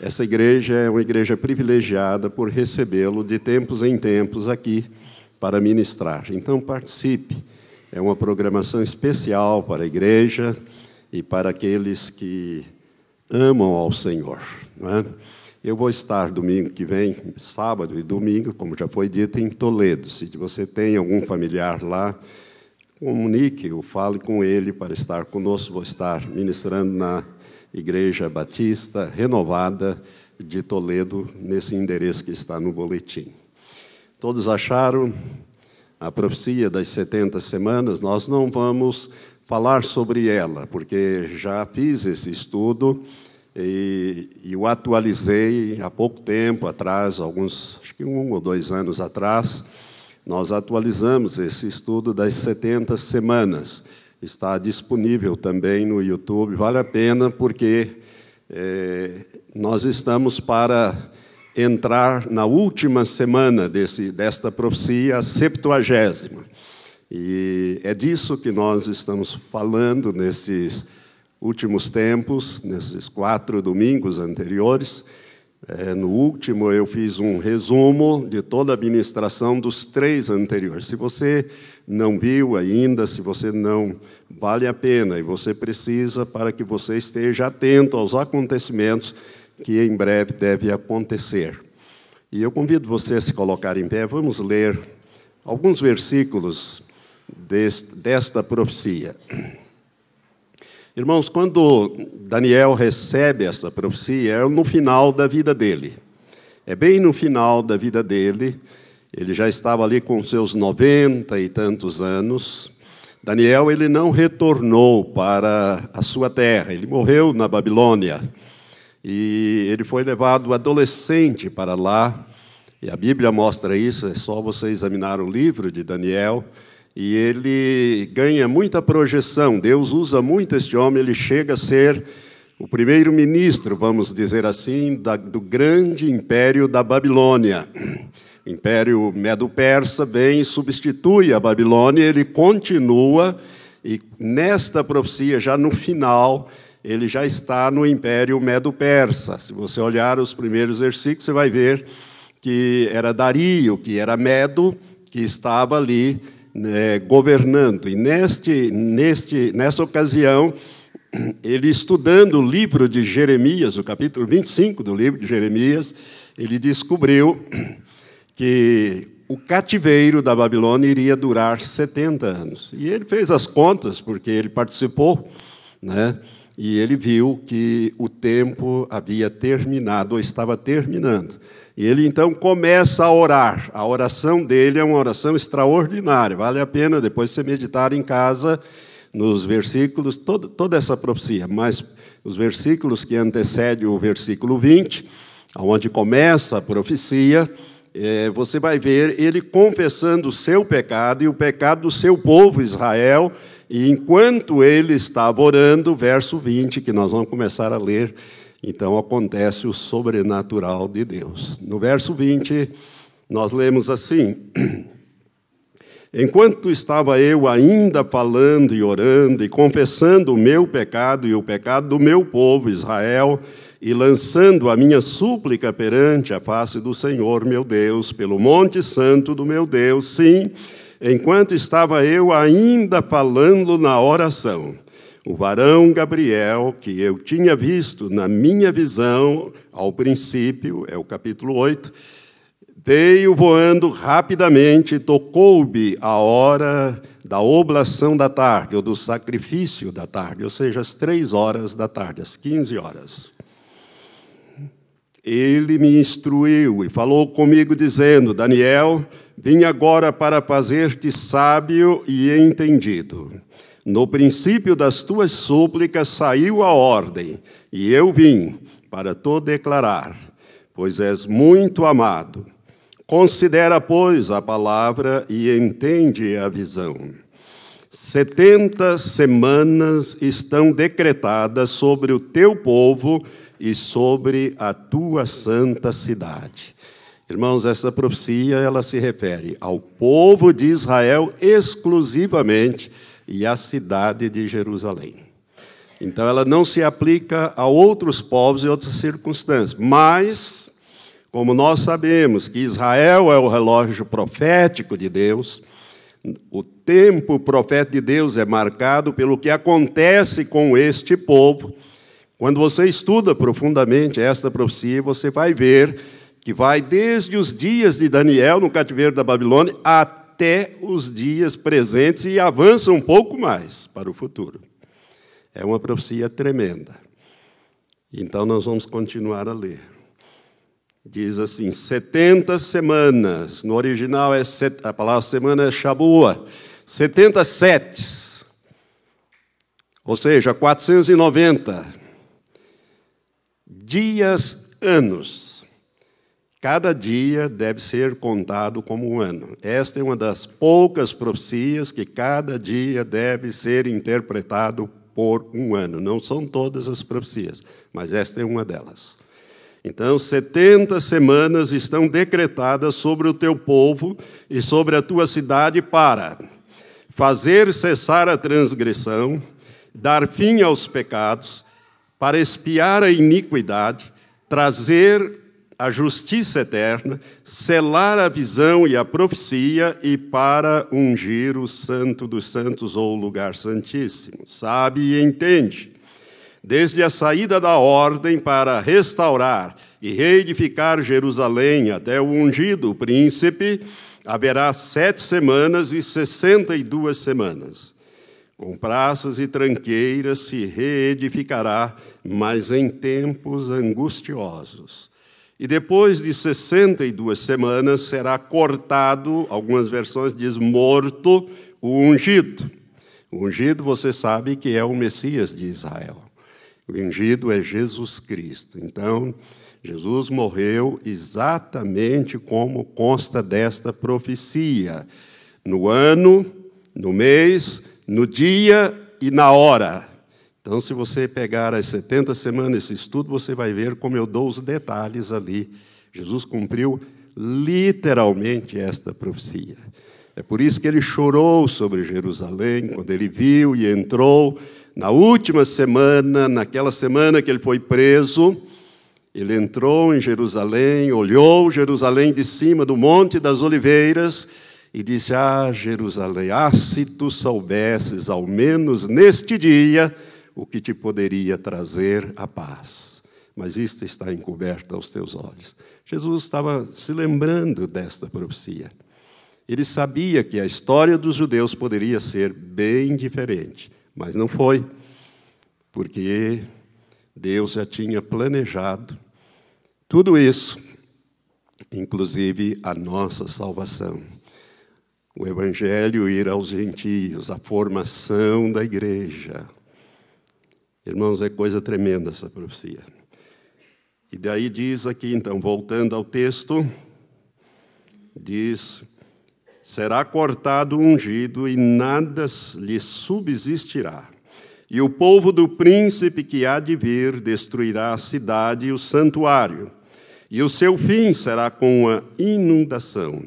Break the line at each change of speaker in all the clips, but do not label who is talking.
Essa igreja é uma igreja privilegiada por recebê-lo de tempos em tempos aqui para ministrar. Então, participe. É uma programação especial para a igreja e para aqueles que amam ao Senhor. É? Eu vou estar domingo que vem, sábado e domingo, como já foi dito, em Toledo. Se você tem algum familiar lá, comunique ou fale com ele para estar conosco. Vou estar ministrando na Igreja Batista Renovada de Toledo, nesse endereço que está no boletim. Todos acharam a profecia das 70 semanas? Nós não vamos falar sobre ela, porque já fiz esse estudo e, e o atualizei há pouco tempo atrás, alguns, acho que um ou dois anos atrás nós atualizamos esse estudo das 70 semanas. Está disponível também no YouTube. Vale a pena porque é, nós estamos para entrar na última semana desse, desta profecia, a septuagésima. E é disso que nós estamos falando nesses últimos tempos, nesses quatro domingos anteriores. É, no último, eu fiz um resumo de toda a administração dos três anteriores. Se você não viu ainda, se você não vale a pena e você precisa para que você esteja atento aos acontecimentos que em breve deve acontecer. E eu convido você a se colocar em pé. Vamos ler alguns versículos desta profecia. Irmãos, quando Daniel recebe essa profecia, é no final da vida dele. É bem no final da vida dele. Ele já estava ali com seus noventa e tantos anos. Daniel ele não retornou para a sua terra. Ele morreu na Babilônia e ele foi levado adolescente para lá. E a Bíblia mostra isso. É só você examinar o livro de Daniel e ele ganha muita projeção. Deus usa muito este homem, ele chega a ser o primeiro-ministro, vamos dizer assim, da, do grande império da Babilônia. Império Medo-Persa vem substitui a Babilônia, ele continua, e nesta profecia, já no final, ele já está no império Medo-Persa. Se você olhar os primeiros versículos, você vai ver que era Dario, que era Medo, que estava ali né, governando. E neste, neste, nessa ocasião, ele estudando o livro de Jeremias, o capítulo 25 do livro de Jeremias, ele descobriu que o cativeiro da Babilônia iria durar 70 anos. E ele fez as contas, porque ele participou, né? e ele viu que o tempo havia terminado, ou estava terminando. E ele então começa a orar. A oração dele é uma oração extraordinária. Vale a pena depois você meditar em casa nos versículos, toda, toda essa profecia, mas os versículos que antecedem o versículo 20, onde começa a profecia, é, você vai ver ele confessando o seu pecado e o pecado do seu povo Israel, e enquanto ele estava orando, verso 20, que nós vamos começar a ler, então acontece o sobrenatural de Deus. No verso 20, nós lemos assim: Enquanto estava eu ainda falando e orando e confessando o meu pecado e o pecado do meu povo Israel, e lançando a minha súplica perante a face do Senhor meu Deus, pelo Monte Santo do meu Deus, sim, enquanto estava eu ainda falando na oração, o varão Gabriel, que eu tinha visto na minha visão ao princípio, é o capítulo 8, veio voando rapidamente e tocou-me a hora da oblação da tarde, ou do sacrifício da tarde, ou seja, às três horas da tarde, às 15 horas. Ele me instruiu e falou comigo, dizendo: Daniel, vim agora para fazer-te sábio e entendido. No princípio das tuas súplicas saiu a ordem, e eu vim para te declarar, pois és muito amado. Considera, pois, a palavra e entende a visão. Setenta semanas estão decretadas sobre o teu povo e sobre a tua santa cidade. Irmãos, essa profecia ela se refere ao povo de Israel exclusivamente e a cidade de Jerusalém. Então, ela não se aplica a outros povos e outras circunstâncias. Mas, como nós sabemos que Israel é o relógio profético de Deus, o tempo profético de Deus é marcado pelo que acontece com este povo. Quando você estuda profundamente esta profecia, você vai ver que vai desde os dias de Daniel no cativeiro da Babilônia até os dias presentes e avança um pouco mais para o futuro. É uma profecia tremenda. Então nós vamos continuar a ler. Diz assim: 70 semanas. No original é set, a palavra semana é Shabua. 70 setes. Ou seja, 490 dias, anos. Cada dia deve ser contado como um ano. Esta é uma das poucas profecias que cada dia deve ser interpretado por um ano. Não são todas as profecias, mas esta é uma delas. Então, 70 semanas estão decretadas sobre o teu povo e sobre a tua cidade para fazer cessar a transgressão, dar fim aos pecados, para espiar a iniquidade, trazer a justiça eterna, selar a visão e a profecia e para ungir o santo dos santos ou o lugar santíssimo. Sabe e entende. Desde a saída da ordem para restaurar e reedificar Jerusalém até o ungido príncipe, haverá sete semanas e sessenta e duas semanas. Com praças e tranqueiras se reedificará, mas em tempos angustiosos e depois de 62 semanas será cortado, algumas versões diz morto, o ungido. O ungido, você sabe que é o Messias de Israel. O ungido é Jesus Cristo. Então, Jesus morreu exatamente como consta desta profecia: no ano, no mês, no dia e na hora. Então, se você pegar as 70 semanas esse estudo, você vai ver como eu dou os detalhes ali. Jesus cumpriu literalmente esta profecia. É por isso que ele chorou sobre Jerusalém, quando ele viu e entrou na última semana, naquela semana que ele foi preso. Ele entrou em Jerusalém, olhou Jerusalém de cima do Monte das Oliveiras e disse: Ah, Jerusalém, ah, se tu soubesses, ao menos neste dia, o que te poderia trazer a paz. Mas isto está encoberto aos teus olhos. Jesus estava se lembrando desta profecia. Ele sabia que a história dos judeus poderia ser bem diferente, mas não foi, porque Deus já tinha planejado tudo isso, inclusive a nossa salvação. O Evangelho ir aos gentios, a formação da igreja, Irmãos, é coisa tremenda essa profecia. E daí diz aqui, então, voltando ao texto, diz: será cortado ungido e nada lhe subsistirá. E o povo do príncipe que há de vir destruirá a cidade e o santuário, e o seu fim será com a inundação.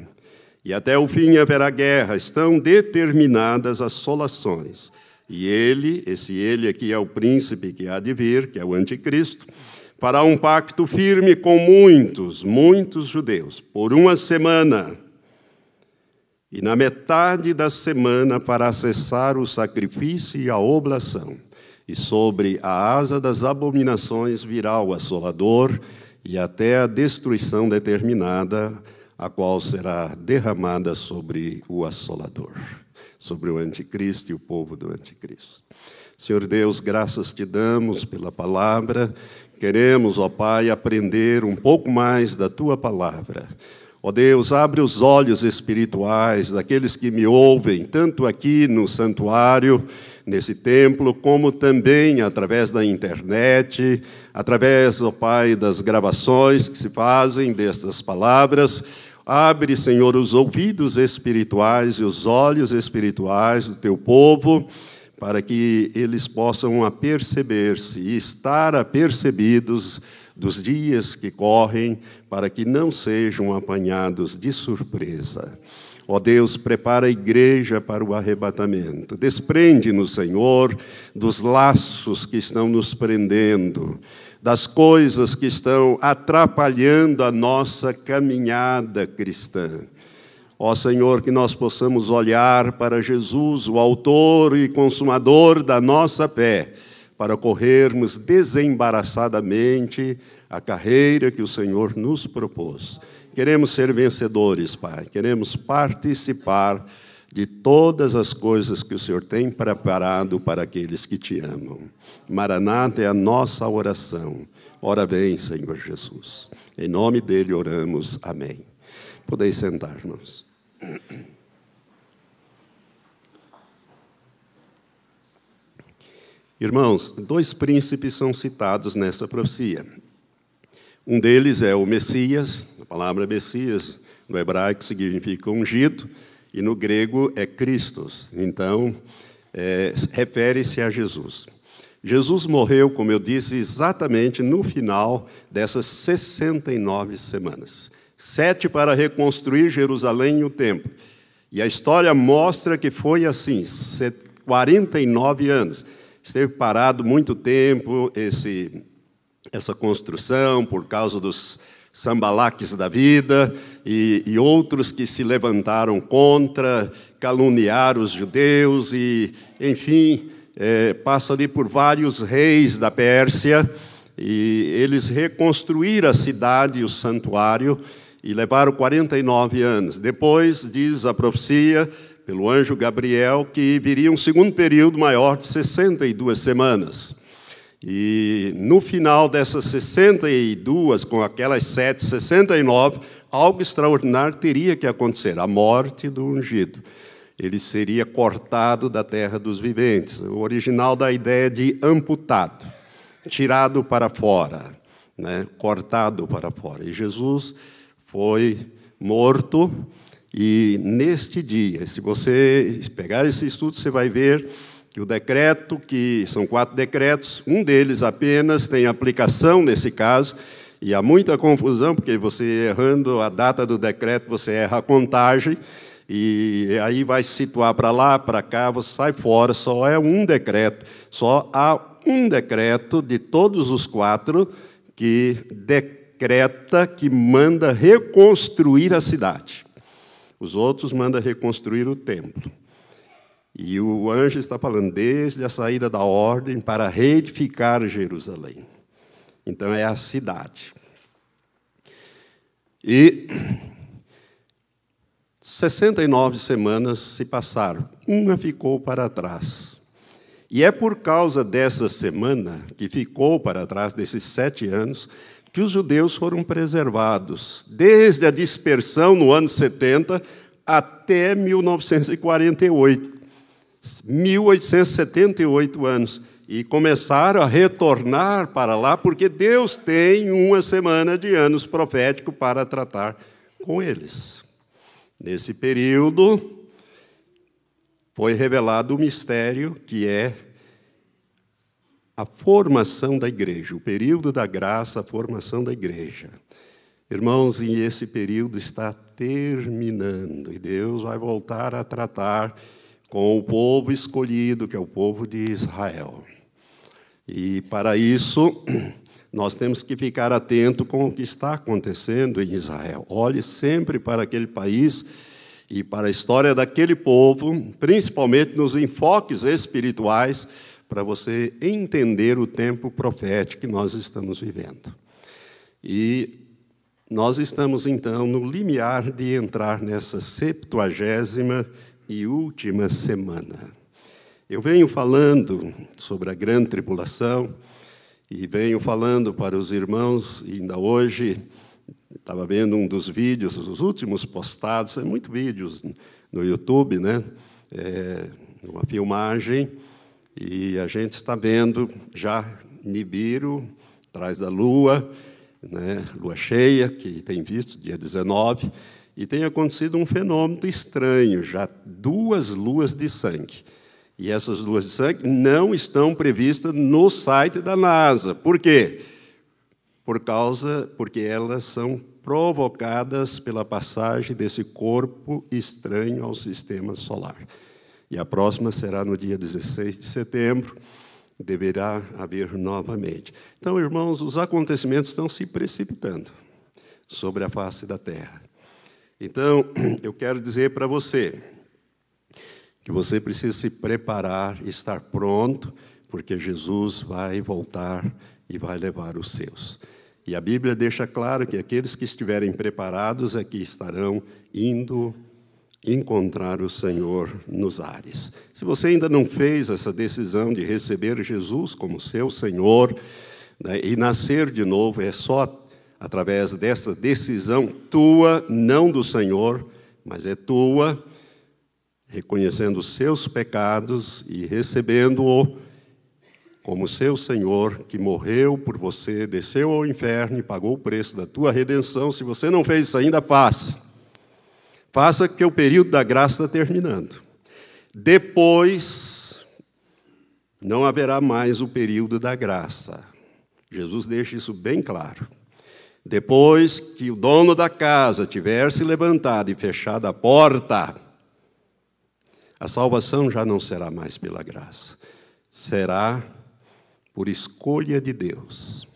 E até o fim haverá guerra, estão determinadas as solações. E ele, esse ele aqui é o príncipe que há de vir, que é o anticristo, fará um pacto firme com muitos, muitos judeus, por uma semana. E na metade da semana fará cessar o sacrifício e a oblação. E sobre a asa das abominações virá o assolador, e até a destruição determinada, a qual será derramada sobre o assolador sobre o anticristo e o povo do anticristo. Senhor Deus, graças te damos pela palavra. Queremos, ó Pai, aprender um pouco mais da tua palavra. Ó Deus, abre os olhos espirituais daqueles que me ouvem, tanto aqui no santuário, nesse templo, como também através da internet, através, ó Pai, das gravações que se fazem destas palavras. Abre, Senhor, os ouvidos espirituais e os olhos espirituais do teu povo, para que eles possam aperceber-se e estar apercebidos dos dias que correm, para que não sejam apanhados de surpresa. Ó Deus, prepara a igreja para o arrebatamento. Desprende-nos, Senhor, dos laços que estão nos prendendo, das coisas que estão atrapalhando a nossa caminhada cristã. Ó Senhor, que nós possamos olhar para Jesus, o Autor e Consumador da nossa fé, para corrermos desembaraçadamente a carreira que o Senhor nos propôs. Queremos ser vencedores, Pai. Queremos participar de todas as coisas que o Senhor tem preparado para aqueles que te amam. Maranata é a nossa oração. Ora vem, Senhor Jesus. Em nome dele oramos. Amém. Podeis sentar, irmãos. Irmãos, dois príncipes são citados nessa profecia. Um deles é o Messias, a palavra Messias no hebraico significa ungido, e no grego é Christos. Então, é, refere-se a Jesus. Jesus morreu, como eu disse, exatamente no final dessas 69 semanas. Sete para reconstruir Jerusalém e o templo. E a história mostra que foi assim, 49 anos. Esteve parado muito tempo esse, essa construção por causa dos sambalaques da vida e, e, outros que se levantaram contra, caluniar os judeus e, enfim, é, passa ali por vários reis da Pérsia e eles reconstruíram a cidade e o santuário e levaram 49 anos. Depois, diz a profecia, pelo anjo Gabriel, que viria um segundo período maior de 62 semanas. E no final dessas 62, com aquelas sete, 69, algo extraordinário teria que acontecer: a morte do ungido. Ele seria cortado da terra dos viventes. O original da ideia de amputado, tirado para fora, né? cortado para fora. E Jesus foi morto. E neste dia, se você pegar esse estudo, você vai ver que o decreto, que são quatro decretos, um deles apenas tem aplicação nesse caso, e há muita confusão, porque você errando a data do decreto, você erra a contagem, e aí vai se situar para lá, para cá, você sai fora, só é um decreto, só há um decreto de todos os quatro que decreta, que manda reconstruir a cidade. Os outros manda reconstruir o templo. E o anjo está falando desde a saída da ordem para reedificar Jerusalém. Então é a cidade. E 69 semanas se passaram, uma ficou para trás. E é por causa dessa semana que ficou para trás, desses sete anos, que os judeus foram preservados, desde a dispersão no ano 70 até 1948. 1878 anos e começaram a retornar para lá, porque Deus tem uma semana de anos profético para tratar com eles. Nesse período, foi revelado o mistério que é a formação da igreja, o período da graça, a formação da igreja. Irmãos, e esse período está terminando, e Deus vai voltar a tratar com o povo escolhido, que é o povo de Israel. E para isso, nós temos que ficar atento com o que está acontecendo em Israel. Olhe sempre para aquele país e para a história daquele povo, principalmente nos enfoques espirituais, para você entender o tempo profético que nós estamos vivendo. E nós estamos então no limiar de entrar nessa septuagésima e última semana. Eu venho falando sobre a grande tribulação e venho falando para os irmãos, ainda hoje, estava vendo um dos vídeos, os últimos postados, são muitos vídeos no YouTube, né? É, uma filmagem, e a gente está vendo já Nibiru, atrás da lua, né? lua cheia, que tem visto, dia 19, e tem acontecido um fenômeno estranho, já duas luas de sangue. E essas luas de sangue não estão previstas no site da NASA. Por quê? por causa, porque elas são provocadas pela passagem desse corpo estranho ao sistema solar. E a próxima será no dia 16 de setembro, deverá haver novamente. Então, irmãos, os acontecimentos estão se precipitando sobre a face da terra. Então, eu quero dizer para você que você precisa se preparar, estar pronto, porque Jesus vai voltar e vai levar os seus. E a Bíblia deixa claro que aqueles que estiverem preparados aqui estarão indo encontrar o Senhor nos ares. Se você ainda não fez essa decisão de receber Jesus como seu Senhor né, e nascer de novo, é só através dessa decisão tua, não do Senhor, mas é tua, reconhecendo os seus pecados e recebendo-o como seu Senhor, que morreu por você, desceu ao inferno e pagou o preço da tua redenção. Se você não fez isso ainda, faça. Faça que o período da graça está terminando. Depois, não haverá mais o período da graça. Jesus deixa isso bem claro. Depois que o dono da casa tiver se levantado e fechado a porta, a salvação já não será mais pela graça, será por escolha de Deus.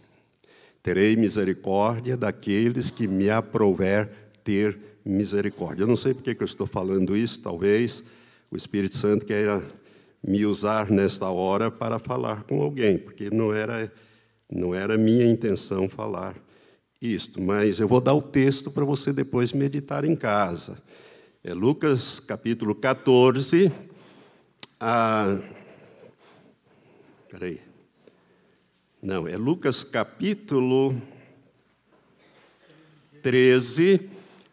Terei misericórdia daqueles que me aprouver ter misericórdia. Eu não sei porque que eu estou falando isso, talvez o Espírito Santo queira me usar nesta hora para falar com alguém, porque não era, não era minha intenção falar isto, mas eu vou dar o texto para você depois meditar em casa. É Lucas capítulo 14, a. Peraí. Não, é Lucas capítulo 13,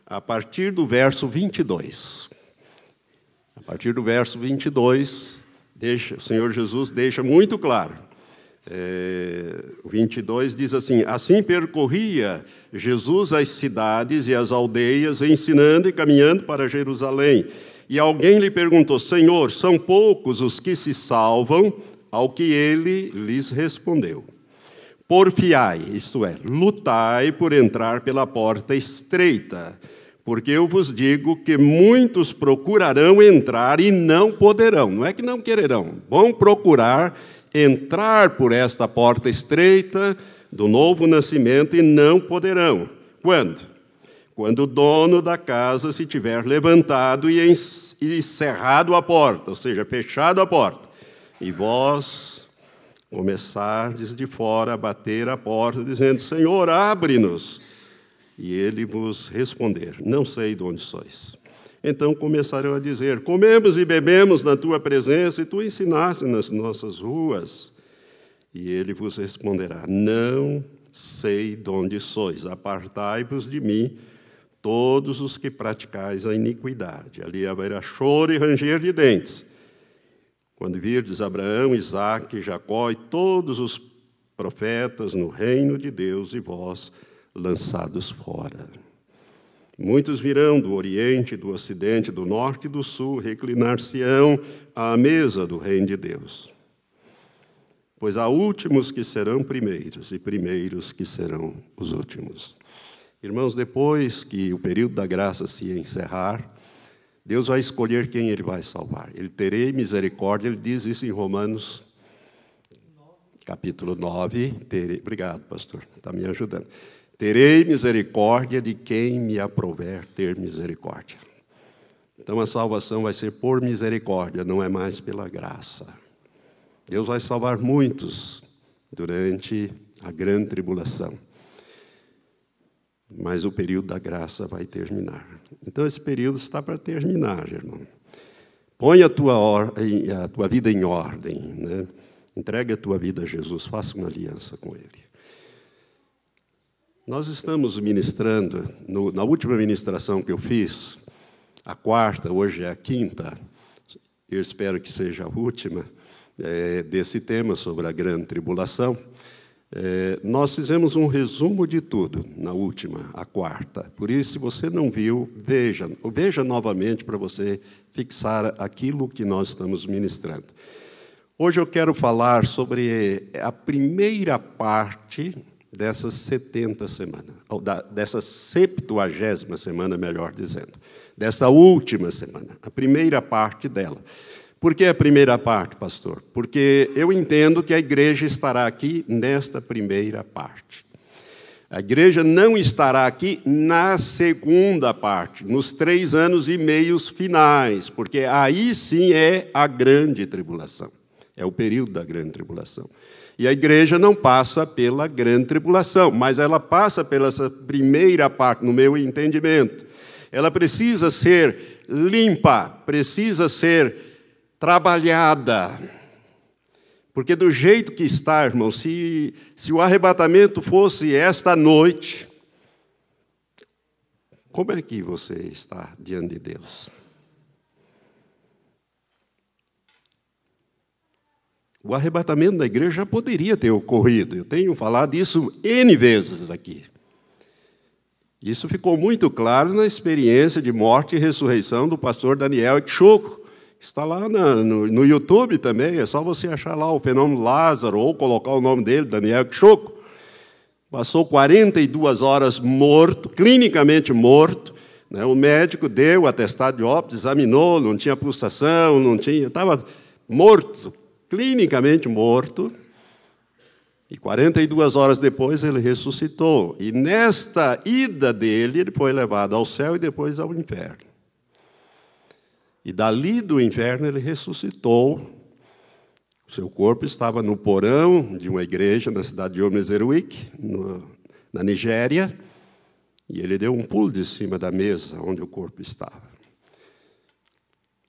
a partir do verso 22. A partir do verso 22, deixa, o Senhor Jesus deixa muito claro. É, o 22 diz assim: Assim percorria Jesus as cidades e as aldeias, ensinando e caminhando para Jerusalém. E alguém lhe perguntou: Senhor, são poucos os que se salvam? Ao que ele lhes respondeu: Porfiai, isto é, lutai por entrar pela porta estreita, porque eu vos digo que muitos procurarão entrar e não poderão. Não é que não quererão, vão procurar entrar por esta porta estreita do novo nascimento e não poderão. Quando? Quando o dono da casa se tiver levantado e encerrado a porta, ou seja, fechado a porta, e vós começardes de fora a bater a porta, dizendo: Senhor, abre-nos. E ele vos responder: Não sei de onde sois. Então começarão a dizer: Comemos e bebemos na tua presença, e tu ensinaste nas nossas ruas. E ele vos responderá: Não sei de onde sois, apartai-vos de mim, todos os que praticais a iniquidade. Ali haverá choro e ranger de dentes. Quando virdes Abraão, Isaque, Jacó e todos os profetas no reino de Deus e vós lançados fora. Muitos virão do Oriente, do Ocidente, do Norte e do Sul, reclinar-se-ão à mesa do reino de Deus. Pois há últimos que serão primeiros e primeiros que serão os últimos. Irmãos, depois que o período da graça se encerrar, Deus vai escolher quem ele vai salvar. Ele terei misericórdia, ele diz isso em Romanos, capítulo 9. Terei, obrigado, pastor, está me ajudando. Terei misericórdia de quem me aprouver ter misericórdia. Então a salvação vai ser por misericórdia, não é mais pela graça. Deus vai salvar muitos durante a grande tribulação mas o período da graça vai terminar. Então, esse período está para terminar, irmão. Põe a tua, ordem, a tua vida em ordem, né? entregue a tua vida a Jesus, faça uma aliança com Ele. Nós estamos ministrando, no, na última ministração que eu fiz, a quarta, hoje é a quinta, eu espero que seja a última, é, desse tema sobre a grande tribulação. É, nós fizemos um resumo de tudo na última, a quarta. Por isso, se você não viu, veja, veja novamente para você fixar aquilo que nós estamos ministrando. Hoje eu quero falar sobre a primeira parte dessas 70 semanas, ou da, dessa septuagésima semana, melhor dizendo, dessa última semana, a primeira parte dela. Por que a primeira parte, pastor? Porque eu entendo que a igreja estará aqui nesta primeira parte. A igreja não estará aqui na segunda parte, nos três anos e meios finais, porque aí sim é a grande tribulação, é o período da grande tribulação. E a igreja não passa pela grande tribulação, mas ela passa pela primeira parte, no meu entendimento. Ela precisa ser limpa, precisa ser trabalhada. Porque do jeito que está, irmão, se, se o arrebatamento fosse esta noite, como é que você está diante de Deus? O arrebatamento da igreja já poderia ter ocorrido. Eu tenho falado isso N vezes aqui. Isso ficou muito claro na experiência de morte e ressurreição do pastor Daniel Exoco. Está lá no, no, YouTube também, é só você achar lá o fenômeno Lázaro ou colocar o nome dele, Daniel Exoco. Passou 42 horas morto, clinicamente morto. Né? O médico deu o atestado de óbito, examinou, não tinha pulsação, não tinha, estava morto, clinicamente morto, e 42 horas depois ele ressuscitou. E nesta ida dele, ele foi levado ao céu e depois ao inferno. E dali do inferno ele ressuscitou. O seu corpo estava no porão de uma igreja na cidade de Omezeruik, na Nigéria, e ele deu um pulo de cima da mesa onde o corpo estava.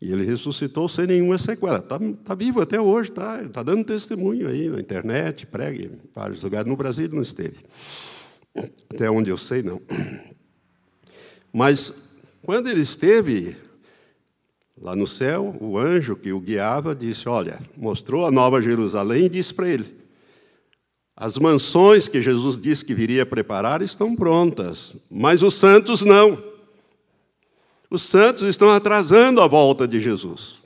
E ele ressuscitou sem nenhuma sequela. Está tá vivo até hoje, está tá dando testemunho aí na internet, prega em vários lugares. No Brasil não esteve. Até onde eu sei, não. Mas quando ele esteve lá no céu, o anjo que o guiava disse: Olha, mostrou a nova Jerusalém e disse para ele: As mansões que Jesus disse que viria preparar estão prontas, mas os santos não. Os santos estão atrasando a volta de Jesus.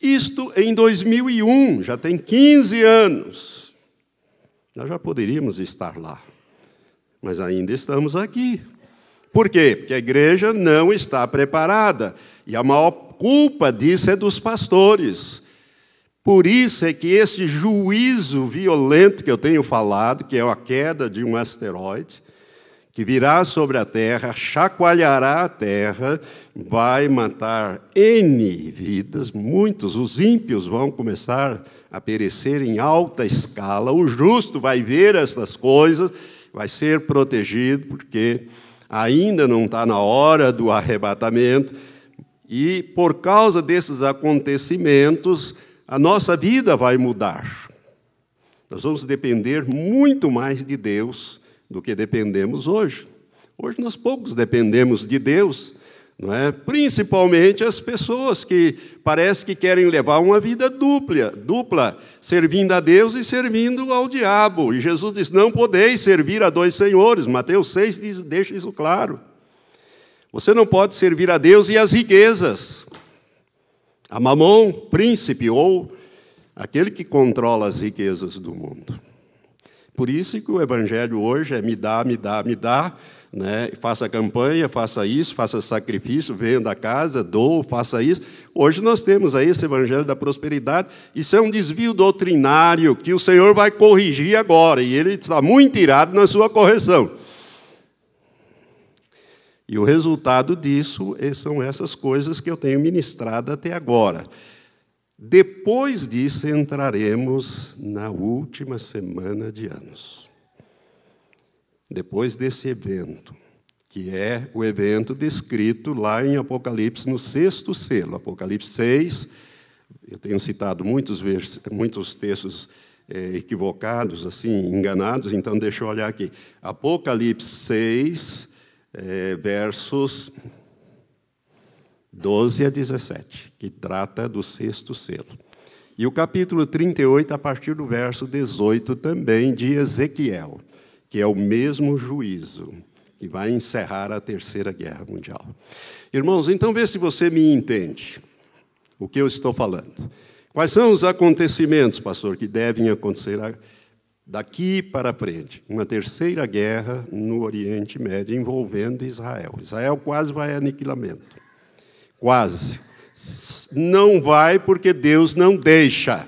Isto em 2001, já tem 15 anos. Nós já poderíamos estar lá, mas ainda estamos aqui. Por quê? Porque a igreja não está preparada. E a maior culpa disso é dos pastores. Por isso é que esse juízo violento que eu tenho falado, que é a queda de um asteroide, que virá sobre a terra, chacoalhará a terra, vai matar N vidas, muitos, os ímpios vão começar a perecer em alta escala, o justo vai ver essas coisas, vai ser protegido, porque ainda não está na hora do arrebatamento, e por causa desses acontecimentos, a nossa vida vai mudar. Nós vamos depender muito mais de Deus do que dependemos hoje. Hoje nós poucos dependemos de Deus, não é? Principalmente as pessoas que parece que querem levar uma vida dupla, dupla, servindo a Deus e servindo ao diabo. E Jesus diz: "Não podeis servir a dois senhores". Mateus 6 diz, deixa isso claro. Você não pode servir a Deus e as riquezas. A mamon, príncipe ou aquele que controla as riquezas do mundo. Por isso que o evangelho hoje é me dá, me dá, me dá, né? faça campanha, faça isso, faça sacrifício, venda a casa, dou, faça isso. Hoje nós temos aí esse evangelho da prosperidade. Isso é um desvio doutrinário que o Senhor vai corrigir agora, e ele está muito irado na sua correção. E o resultado disso são essas coisas que eu tenho ministrado até agora. Depois disso, entraremos na última semana de anos. Depois desse evento, que é o evento descrito lá em Apocalipse, no sexto selo, Apocalipse 6. Eu tenho citado muitos, muitos textos é, equivocados, assim, enganados, então deixa eu olhar aqui. Apocalipse 6, é, versos 12 a 17, que trata do sexto selo. E o capítulo 38, a partir do verso 18, também de Ezequiel, que é o mesmo juízo que vai encerrar a Terceira Guerra Mundial. Irmãos, então vê se você me entende o que eu estou falando. Quais são os acontecimentos, pastor, que devem acontecer daqui para frente, uma terceira guerra no Oriente Médio envolvendo Israel. Israel quase vai a aniquilamento. Quase. Não vai porque Deus não deixa.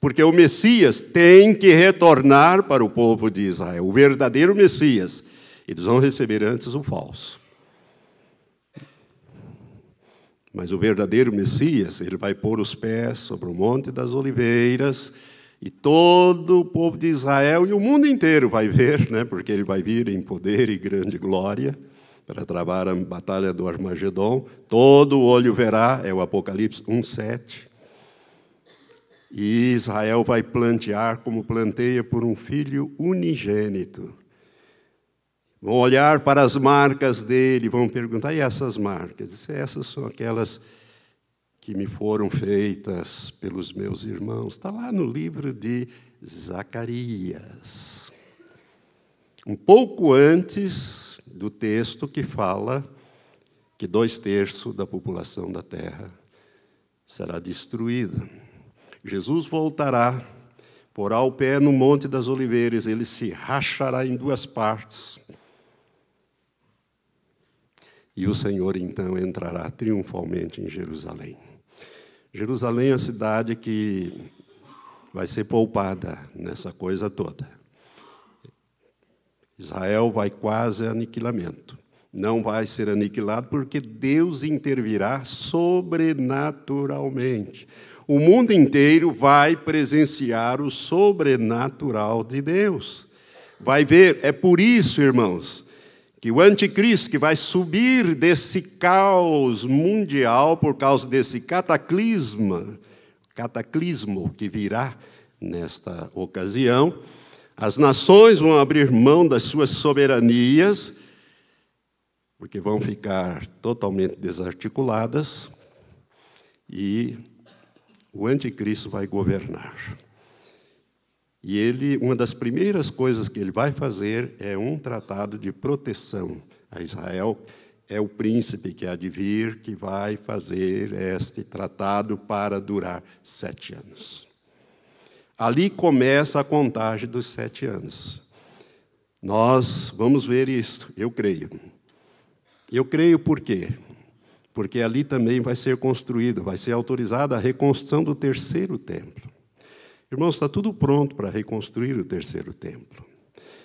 Porque o Messias tem que retornar para o povo de Israel, o verdadeiro Messias. Eles vão receber antes o falso. Mas o verdadeiro Messias, ele vai pôr os pés sobre o Monte das Oliveiras, e todo o povo de Israel e o mundo inteiro vai ver, né, porque ele vai vir em poder e grande glória para travar a batalha do Armagedon. Todo olho verá, é o Apocalipse 1:7. E Israel vai plantear como planteia por um filho unigênito. Vão olhar para as marcas dele, vão perguntar: e essas marcas? Essas são aquelas que me foram feitas pelos meus irmãos. Está lá no livro de Zacarias. Um pouco antes do texto que fala que dois terços da população da terra será destruída. Jesus voltará, porá o pé no Monte das Oliveiras, ele se rachará em duas partes. E o Senhor então entrará triunfalmente em Jerusalém. Jerusalém é a cidade que vai ser poupada nessa coisa toda. Israel vai quase a aniquilamento. Não vai ser aniquilado porque Deus intervirá sobrenaturalmente. O mundo inteiro vai presenciar o sobrenatural de Deus. Vai ver, é por isso, irmãos, que o anticristo que vai subir desse caos mundial por causa desse cataclisma, cataclismo que virá nesta ocasião, as nações vão abrir mão das suas soberanias, porque vão ficar totalmente desarticuladas, e o anticristo vai governar. E ele, uma das primeiras coisas que ele vai fazer é um tratado de proteção a Israel. É o príncipe que há de vir que vai fazer este tratado para durar sete anos. Ali começa a contagem dos sete anos. Nós vamos ver isso, eu creio. Eu creio por quê? Porque ali também vai ser construído, vai ser autorizada a reconstrução do terceiro templo. Irmãos, está tudo pronto para reconstruir o terceiro templo.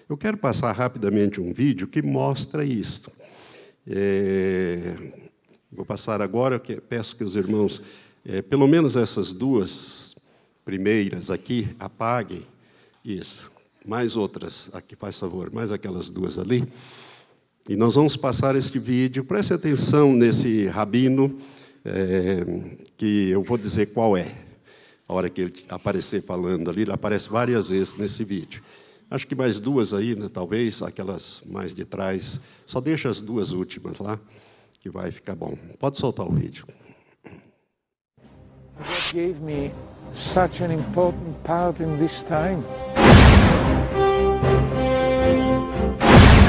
Eu quero passar rapidamente um vídeo que mostra isso. É, vou passar agora, peço que os irmãos, é, pelo menos essas duas primeiras aqui, apaguem. Isso. Mais outras, aqui, faz favor, mais aquelas duas ali. E nós vamos passar este vídeo. Preste atenção nesse rabino, é, que eu vou dizer qual é a hora que ele aparecer falando ali, ele aparece várias vezes nesse vídeo. Acho que mais duas aí, né, talvez, aquelas mais de trás. Só deixa as duas últimas lá, que vai ficar bom. Pode soltar o vídeo.
God gave me such an important part in this time.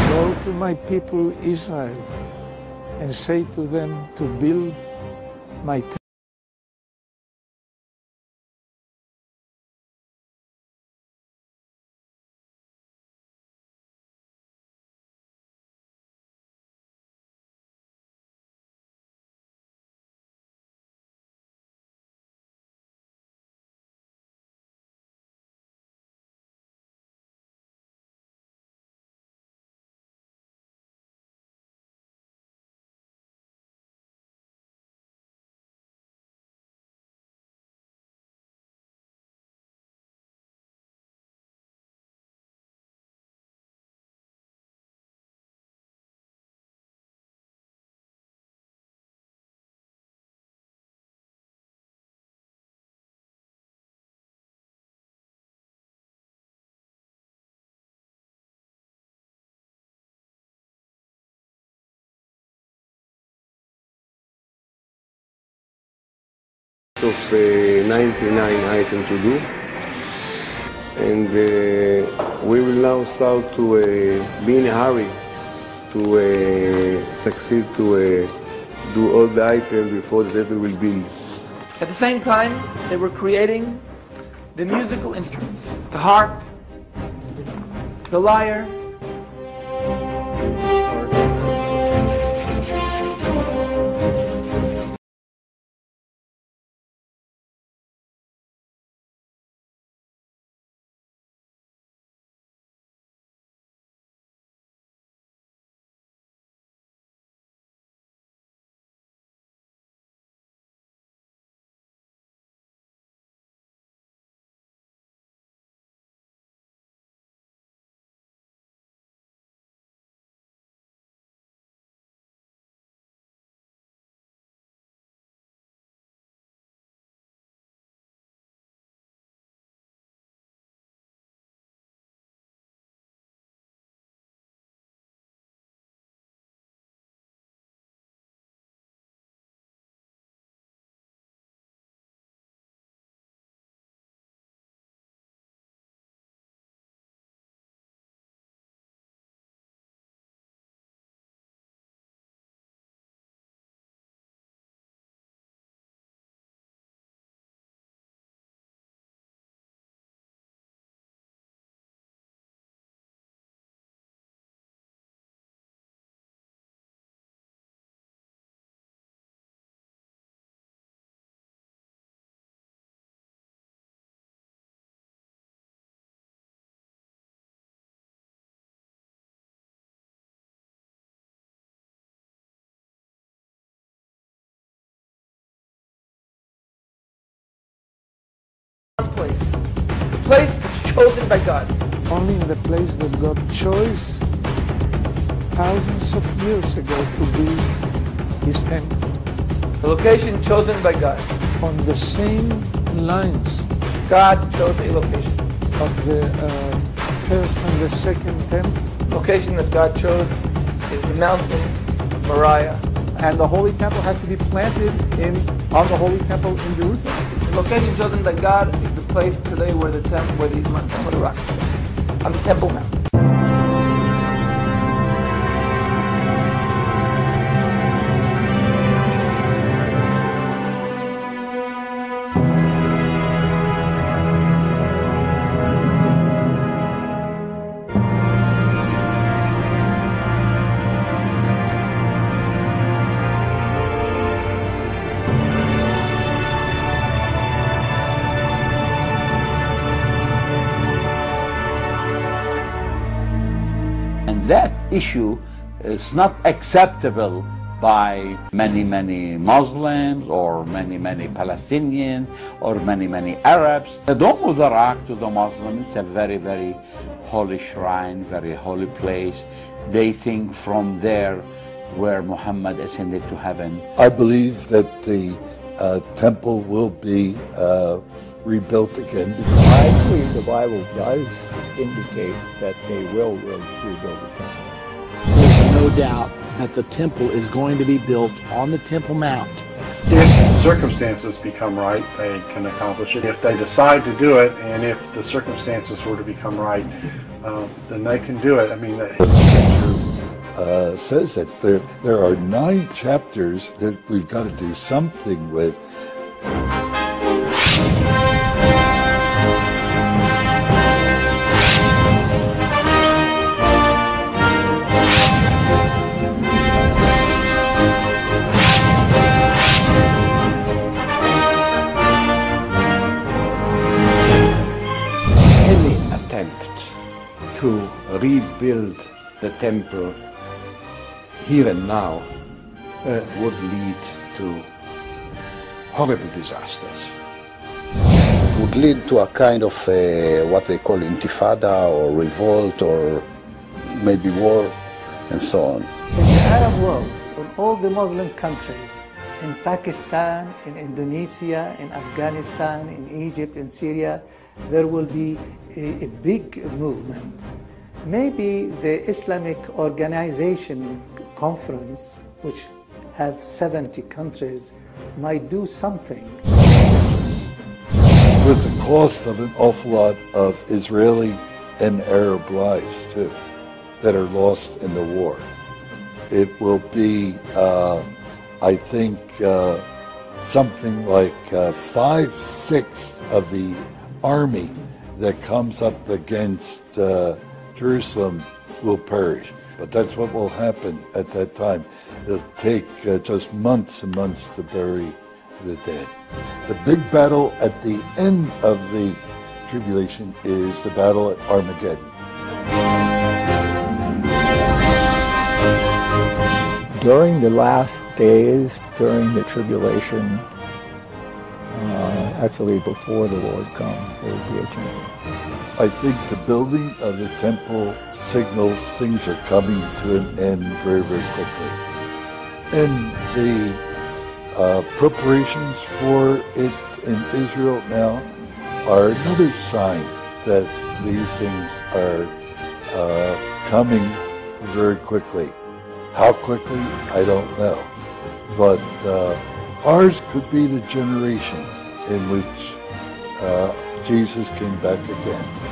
Go to my people Israel and say to them to build my
of uh, 99 items to do. And uh, we will now start to uh, be in a hurry to uh, succeed to uh, do all the items before the temple will build.
At the same time, they were creating the musical instruments, the harp, the liar. Place chosen by God.
Only in the place that God chose thousands of years ago to be his temple.
The location chosen by God.
On the same lines
God chose a location.
of the uh, first and the second temple.
Location that God chose is the mountain of Moriah.
and the holy temple has to be planted in on the holy temple in Jerusalem.
The location chosen by God is the place today where the temple, where the of the Rock. On the Temple Mount.
Issue is not acceptable by many, many Muslims or many, many Palestinians or many, many Arabs. The Dome of the Rock to the Muslims is a very, very holy shrine, very holy place. They think from there where Muhammad ascended to heaven.
I believe that the uh, temple will be uh, rebuilt again.
I believe the Bible does indicate that they will rebuild the temple.
There's no doubt that the temple is going to be built on the Temple Mount.
If circumstances become right, they can accomplish it. If they decide to do it, and if the circumstances were to become right, uh, then they can do it. I mean,
The uh, says that there, there are nine chapters that we've got to do something with.
To rebuild the temple here and now uh, would lead to horrible disasters.
would lead to a kind of uh, what they call intifada or revolt or maybe war and so on.
In the Arab world, in all the Muslim countries, in Pakistan, in Indonesia, in Afghanistan, in Egypt, in Syria, there will be a, a big movement. Maybe the Islamic Organization Conference, which have 70 countries, might do something.
with the cost of an awful lot of Israeli and Arab lives too that are lost in the war. It will be, uh, I think, uh, something like uh, five sixths of the army that comes up against uh, Jerusalem will perish. But that's what will happen at that time. It'll take uh, just months and months to bury the dead. The big battle at the end of the tribulation is the battle at Armageddon.
During the last days, during the tribulation, uh, actually before the Lord comes, there will be a change.
I think the building of the temple signals things are coming to an end very, very quickly. And the uh, preparations for it in Israel now are another sign that these things are uh, coming very quickly. How quickly, I don't know. But uh, ours could be the generation in which uh, Jesus came back again.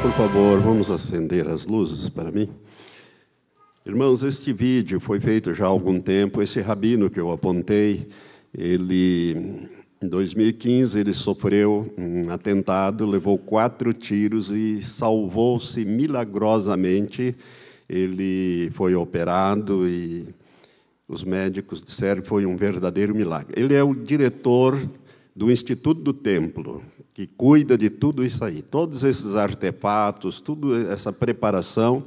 Por favor, vamos acender as luzes para mim. Irmãos, este vídeo foi feito já há algum tempo. Esse rabino que eu apontei, ele, em 2015, ele sofreu um atentado, levou quatro tiros e salvou-se milagrosamente. Ele foi operado e os médicos disseram que foi um verdadeiro milagre. Ele é o diretor do Instituto do Templo, que cuida de tudo isso aí, todos esses artefatos, toda essa preparação.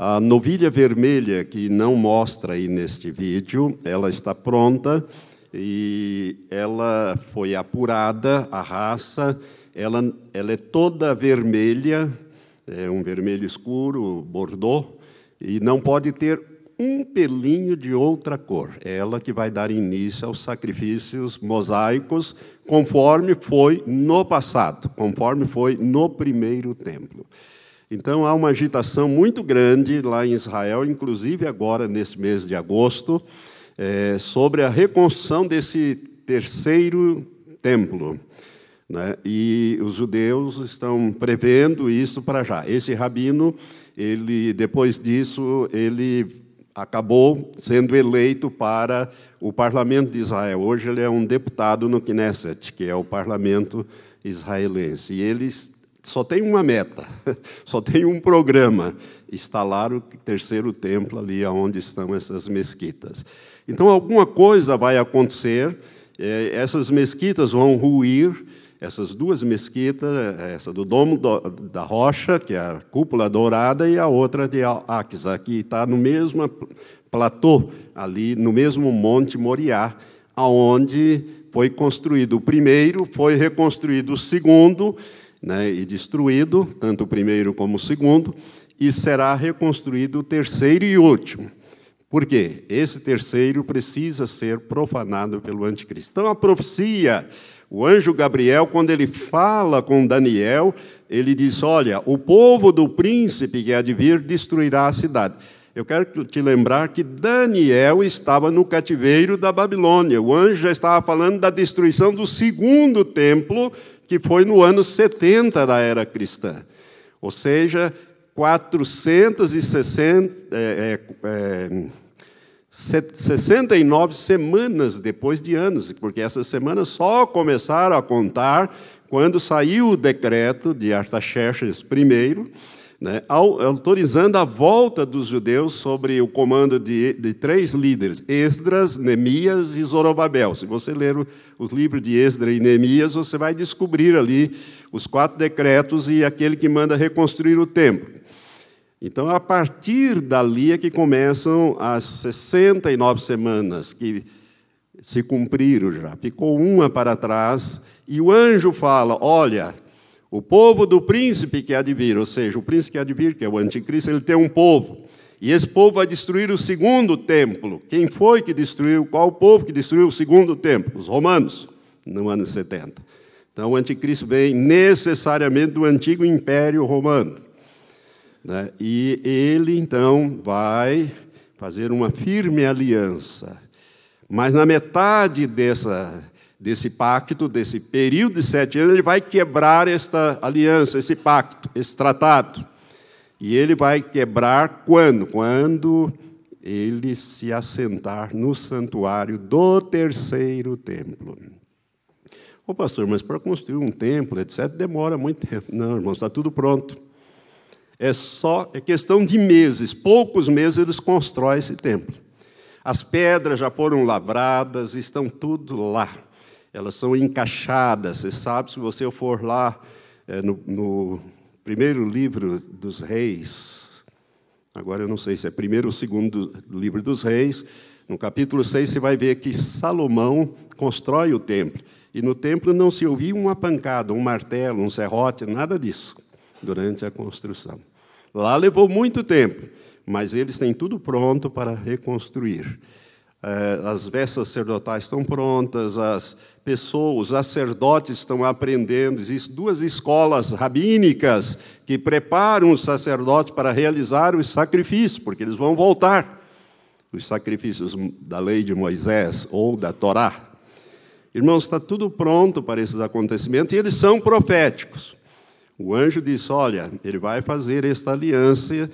A novilha vermelha, que não mostra aí neste vídeo, ela está pronta e ela foi apurada, a raça, ela, ela é toda vermelha, é um vermelho escuro, bordô, e não pode ter um pelinho de outra cor. É ela que vai dar início aos sacrifícios mosaicos, conforme foi no passado, conforme foi no primeiro templo. Então há uma agitação muito grande lá em Israel, inclusive agora nesse mês de agosto, é, sobre a reconstrução desse terceiro templo. Né? E os judeus estão prevendo isso para já. Esse rabino, ele depois disso, ele acabou sendo eleito para o parlamento de Israel. Hoje ele é um deputado no Knesset, que é o parlamento israelense. E ele só tem uma meta, só tem um programa: instalar o terceiro templo ali onde estão essas mesquitas. Então, alguma coisa vai acontecer, eh, essas mesquitas vão ruir, essas duas mesquitas, essa do Domo da Rocha, que é a cúpula dourada, e a outra de Aqsa, que está no mesmo platô, ali no mesmo monte Moriá, aonde foi construído o primeiro, foi reconstruído o segundo, né, e destruído, tanto o primeiro como o segundo, e será reconstruído o terceiro e último. Por quê? Esse terceiro precisa ser profanado pelo anticristo. Então, a profecia, o anjo Gabriel, quando ele fala com Daniel, ele diz: Olha, o povo do príncipe que há de vir destruirá a cidade. Eu quero te lembrar que Daniel estava no cativeiro da Babilônia. O anjo já estava falando da destruição do segundo templo, que foi no ano 70 da era cristã. Ou seja, 460, é, é, 69 semanas depois de anos, porque essas semanas só começaram a contar quando saiu o decreto de Artaxerxes I, né, autorizando a volta dos judeus sobre o comando de, de, três líderes, Esdras, Neemias e Zorobabel. Se você ler os livros de Esdras e Neemias, você vai descobrir ali os quatro decretos e aquele que manda reconstruir o templo. Então, a partir dali é que começam as 69 semanas que se cumpriram já. Ficou uma para trás, e o anjo fala: Olha, o povo do príncipe que há de vir, ou seja, o príncipe que há de vir, que é o anticristo, ele tem um povo. E esse povo vai destruir o segundo templo. Quem foi que destruiu? Qual o povo que destruiu o segundo templo? Os romanos, no ano 70. Então, o anticristo vem necessariamente do antigo império romano. Né? E ele, então, vai fazer uma firme aliança. Mas na metade dessa, desse pacto, desse período de sete anos, ele vai quebrar esta aliança, esse pacto, esse tratado. E ele vai quebrar quando? Quando ele se assentar no santuário do terceiro templo. Ô pastor, mas para construir um templo, etc., demora muito tempo. Não, irmãos, está tudo pronto. É só é questão de meses, poucos meses eles constroem esse templo. As pedras já foram lavradas, estão tudo lá. Elas são encaixadas. Você sabe, se você for lá é, no, no primeiro livro dos reis, agora eu não sei se é primeiro ou segundo livro dos reis, no capítulo 6 você vai ver que Salomão constrói o templo. E no templo não se ouvia uma pancada, um martelo, um serrote, nada disso, durante a construção. Lá levou muito tempo, mas eles têm tudo pronto para reconstruir. É, as vestes sacerdotais estão prontas, as pessoas, os sacerdotes estão aprendendo. Existem duas escolas rabínicas que preparam os sacerdotes para realizar os sacrifícios, porque eles vão voltar os sacrifícios da lei de Moisés ou da Torá. Irmãos, está tudo pronto para esses acontecimentos e eles são proféticos. O anjo disse: Olha, ele vai fazer esta aliança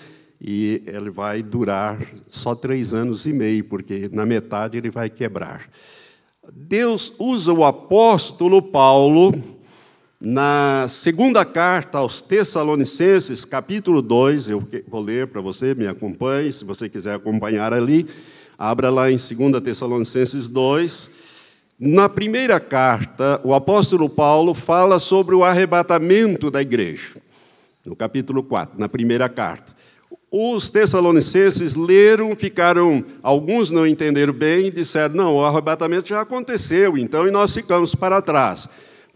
e ele vai durar só três anos e meio, porque na metade ele vai quebrar. Deus usa o apóstolo Paulo na segunda carta aos Tessalonicenses, capítulo 2, eu vou ler para você, me acompanhe, se você quiser acompanhar ali, abra lá em 2 Tessalonicenses 2. Na primeira carta, o apóstolo Paulo fala sobre o arrebatamento da igreja, no capítulo 4, na primeira carta. Os tessalonicenses leram, ficaram, alguns não entenderam bem e disseram: não, o arrebatamento já aconteceu, então, e nós ficamos para trás.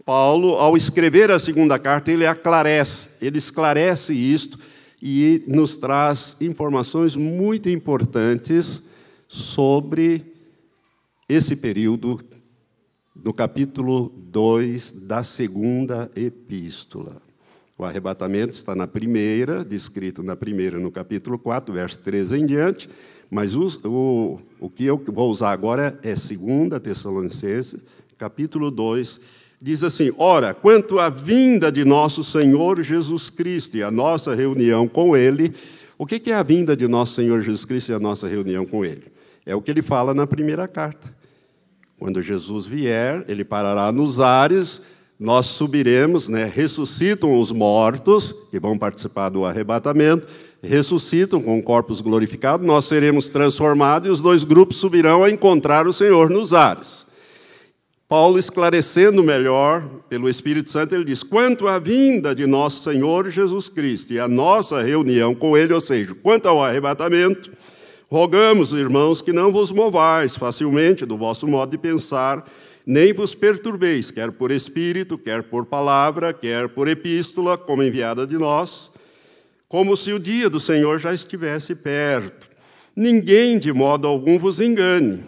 Paulo, ao escrever a segunda carta, ele aclarece, ele esclarece isto e nos traz informações muito importantes sobre esse período no capítulo 2 da segunda epístola. O arrebatamento está na primeira, descrito na primeira, no capítulo 4, verso 13 em diante, mas o, o, o que eu vou usar agora é 2 Tessalonicenses, capítulo 2, diz assim: Ora, quanto à vinda de nosso Senhor Jesus Cristo e a nossa reunião com Ele, o que é a vinda de nosso Senhor Jesus Cristo e a nossa reunião com Ele? É o que ele fala na primeira carta. Quando Jesus vier, ele parará nos ares, nós subiremos, né? ressuscitam os mortos, que vão participar do arrebatamento, ressuscitam com corpos glorificados, nós seremos transformados e os dois grupos subirão a encontrar o Senhor nos ares. Paulo, esclarecendo melhor pelo Espírito Santo, ele diz: quanto à vinda de nosso Senhor Jesus Cristo e a nossa reunião com Ele, ou seja, quanto ao arrebatamento, Rogamos, irmãos, que não vos movais facilmente do vosso modo de pensar, nem vos perturbeis, quer por espírito, quer por palavra, quer por epístola, como enviada de nós, como se o dia do Senhor já estivesse perto. Ninguém de modo algum vos engane,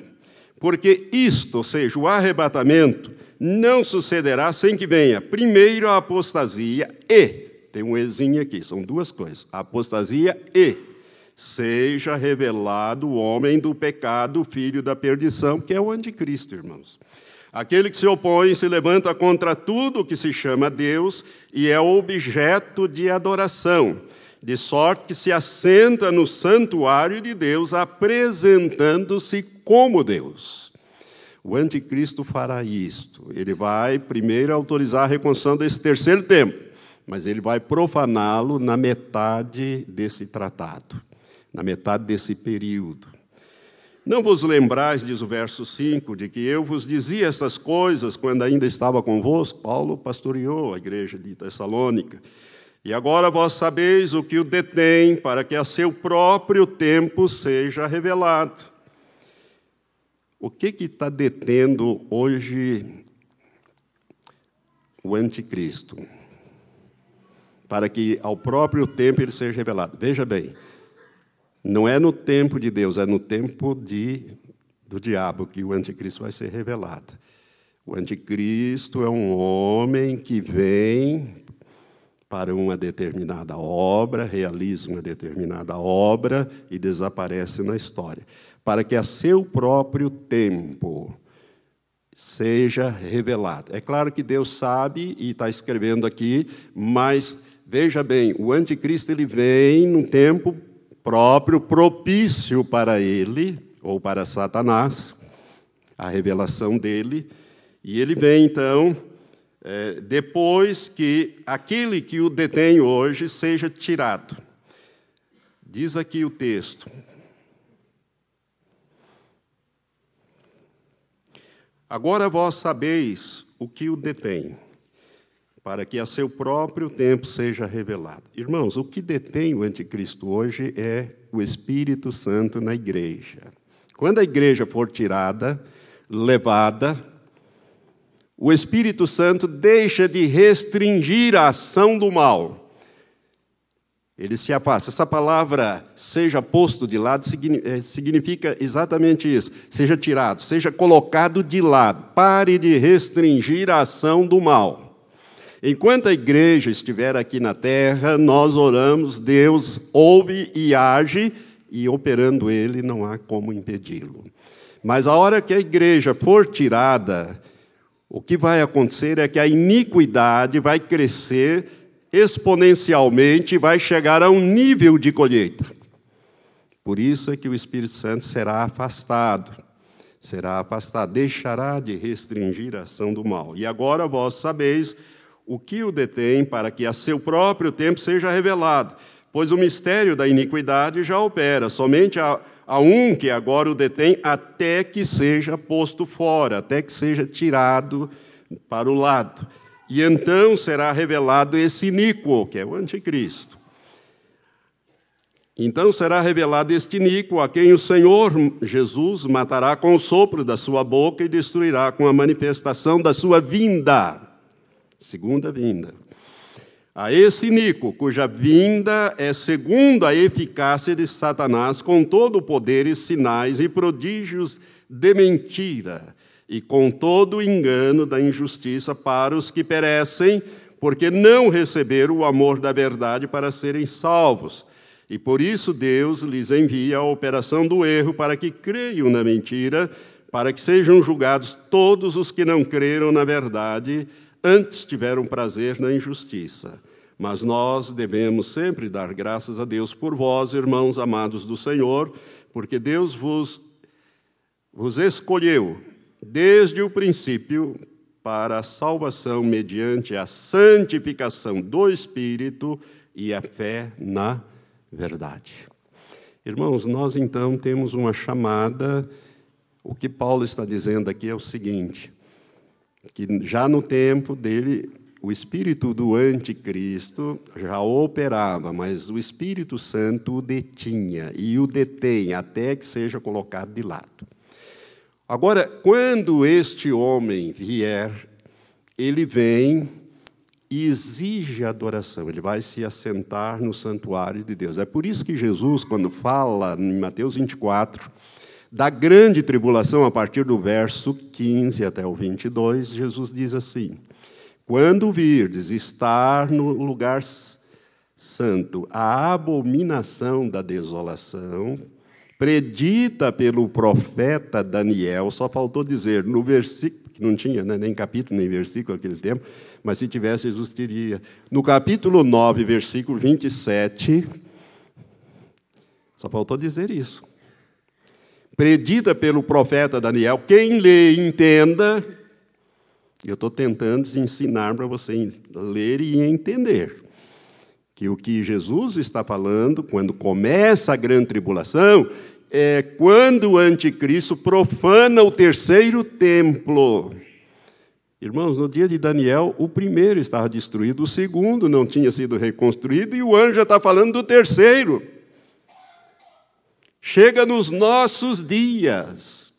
porque isto, ou seja, o arrebatamento, não sucederá sem que venha primeiro a apostasia e, tem um ezinho aqui, são duas coisas, apostasia e seja revelado o homem do pecado, filho da perdição, que é o anticristo, irmãos. Aquele que se opõe se levanta contra tudo que se chama Deus e é objeto de adoração, de sorte que se assenta no santuário de Deus, apresentando-se como Deus. O anticristo fará isto. Ele vai primeiro autorizar a reconstrução desse terceiro templo, mas ele vai profaná-lo na metade desse tratado na metade desse período. Não vos lembrais, diz o verso 5, de que eu vos dizia essas coisas quando ainda estava convosco? Paulo pastoreou a igreja de Tessalônica. E agora vós sabeis o que o detém, para que a seu próprio tempo seja revelado. O que está detendo hoje o anticristo? Para que ao próprio tempo ele seja revelado. Veja bem, não é no tempo de Deus, é no tempo de, do diabo que o anticristo vai ser revelado. O anticristo é um homem que vem para uma determinada obra, realiza uma determinada obra e desaparece na história, para que a seu próprio tempo seja revelado. É claro que Deus sabe e está escrevendo aqui, mas veja bem, o anticristo ele vem num tempo próprio, propício para ele, ou para Satanás, a revelação dele, e ele vem então é, depois que aquele que o detém hoje seja tirado. Diz aqui o texto. Agora vós sabeis o que o detém, para que a seu próprio tempo seja revelado. Irmãos, o que detém o anticristo hoje é o Espírito Santo na igreja. Quando a igreja for tirada, levada, o Espírito Santo deixa de restringir a ação do mal. Ele se afasta. Essa palavra seja posto de lado eh, significa exatamente isso. Seja tirado, seja colocado de lado. Pare de restringir a ação do mal. Enquanto a igreja estiver aqui na terra, nós oramos, Deus ouve e age, e operando Ele não há como impedi-lo. Mas a hora que a igreja for tirada, o que vai acontecer é que a iniquidade vai crescer exponencialmente e vai chegar a um nível de colheita. Por isso é que o Espírito Santo será afastado. Será afastado, deixará de restringir a ação do mal. E agora vós sabeis o que o detém para que a seu próprio tempo seja revelado, pois o mistério da iniquidade já opera, somente a a um que agora o detém, até que seja posto fora, até que seja tirado para o lado. E então será revelado esse iníquo, que é o anticristo. Então será revelado este iníquo, a quem o Senhor Jesus matará com o sopro da sua boca e destruirá com a manifestação da sua vinda. Segunda vinda. A esse Nico, cuja vinda é segundo a eficácia de Satanás, com todo o poder e sinais e prodígios de mentira, e com todo o engano da injustiça para os que perecem, porque não receberam o amor da verdade para serem salvos. E por isso Deus lhes envia a operação do erro para que creiam na mentira, para que sejam julgados todos os que não creram na verdade antes tiveram prazer na injustiça. Mas nós devemos sempre dar graças a Deus por vós, irmãos amados do Senhor, porque Deus vos, vos escolheu desde o princípio para a salvação mediante a santificação do Espírito e a fé na verdade. Irmãos, nós então temos uma chamada. O que Paulo está dizendo aqui é o seguinte: que já no tempo dele, o espírito do anticristo já operava, mas o Espírito Santo o detinha e o detém até que seja colocado de lado. Agora, quando este homem vier, ele vem e exige adoração, ele vai se assentar no santuário de Deus. É por isso que Jesus, quando fala em Mateus 24, da grande tribulação, a partir do verso 15 até o 22, Jesus diz assim: Quando virdes estar no lugar santo a abominação da desolação, predita pelo profeta Daniel, só faltou dizer no versículo, que não tinha né, nem capítulo nem versículo naquele tempo, mas se tivesse, Jesus teria. No capítulo 9, versículo 27, só faltou dizer isso predita pelo profeta Daniel. Quem lê entenda. Eu estou tentando ensinar para você ler e entender que o que Jesus está falando, quando começa a grande tribulação, é quando o anticristo profana o terceiro templo. Irmãos, no dia de Daniel, o primeiro estava destruído, o segundo não tinha sido reconstruído, e o anjo já está falando do terceiro chega nos nossos dias.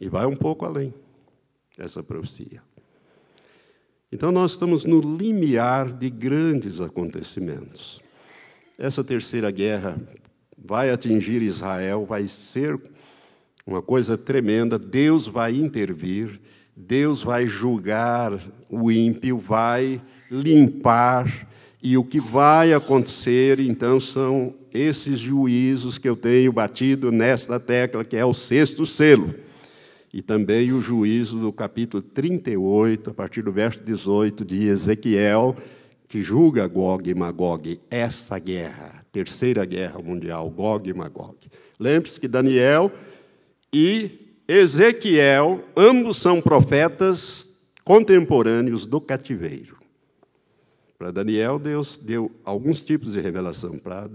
E vai um pouco além essa profecia. Então, nós estamos no limiar de grandes acontecimentos. Essa terceira guerra vai atingir Israel, vai ser uma coisa tremenda. Deus vai intervir, Deus vai julgar o ímpio, vai limpar, e o que vai acontecer então são esses juízos que eu tenho batido nesta tecla, que é o sexto selo. e também o juízo do capítulo 38, a partir do verso 18 de Ezequiel, que julga Gog e Magog, essa guerra, terceira guerra mundial, Gog e Magog. Lembre-se que Daniel e Ezequiel, ambos são profetas contemporâneos do cativeiro. Para Daniel, Deus deu alguns tipos de revelação. Para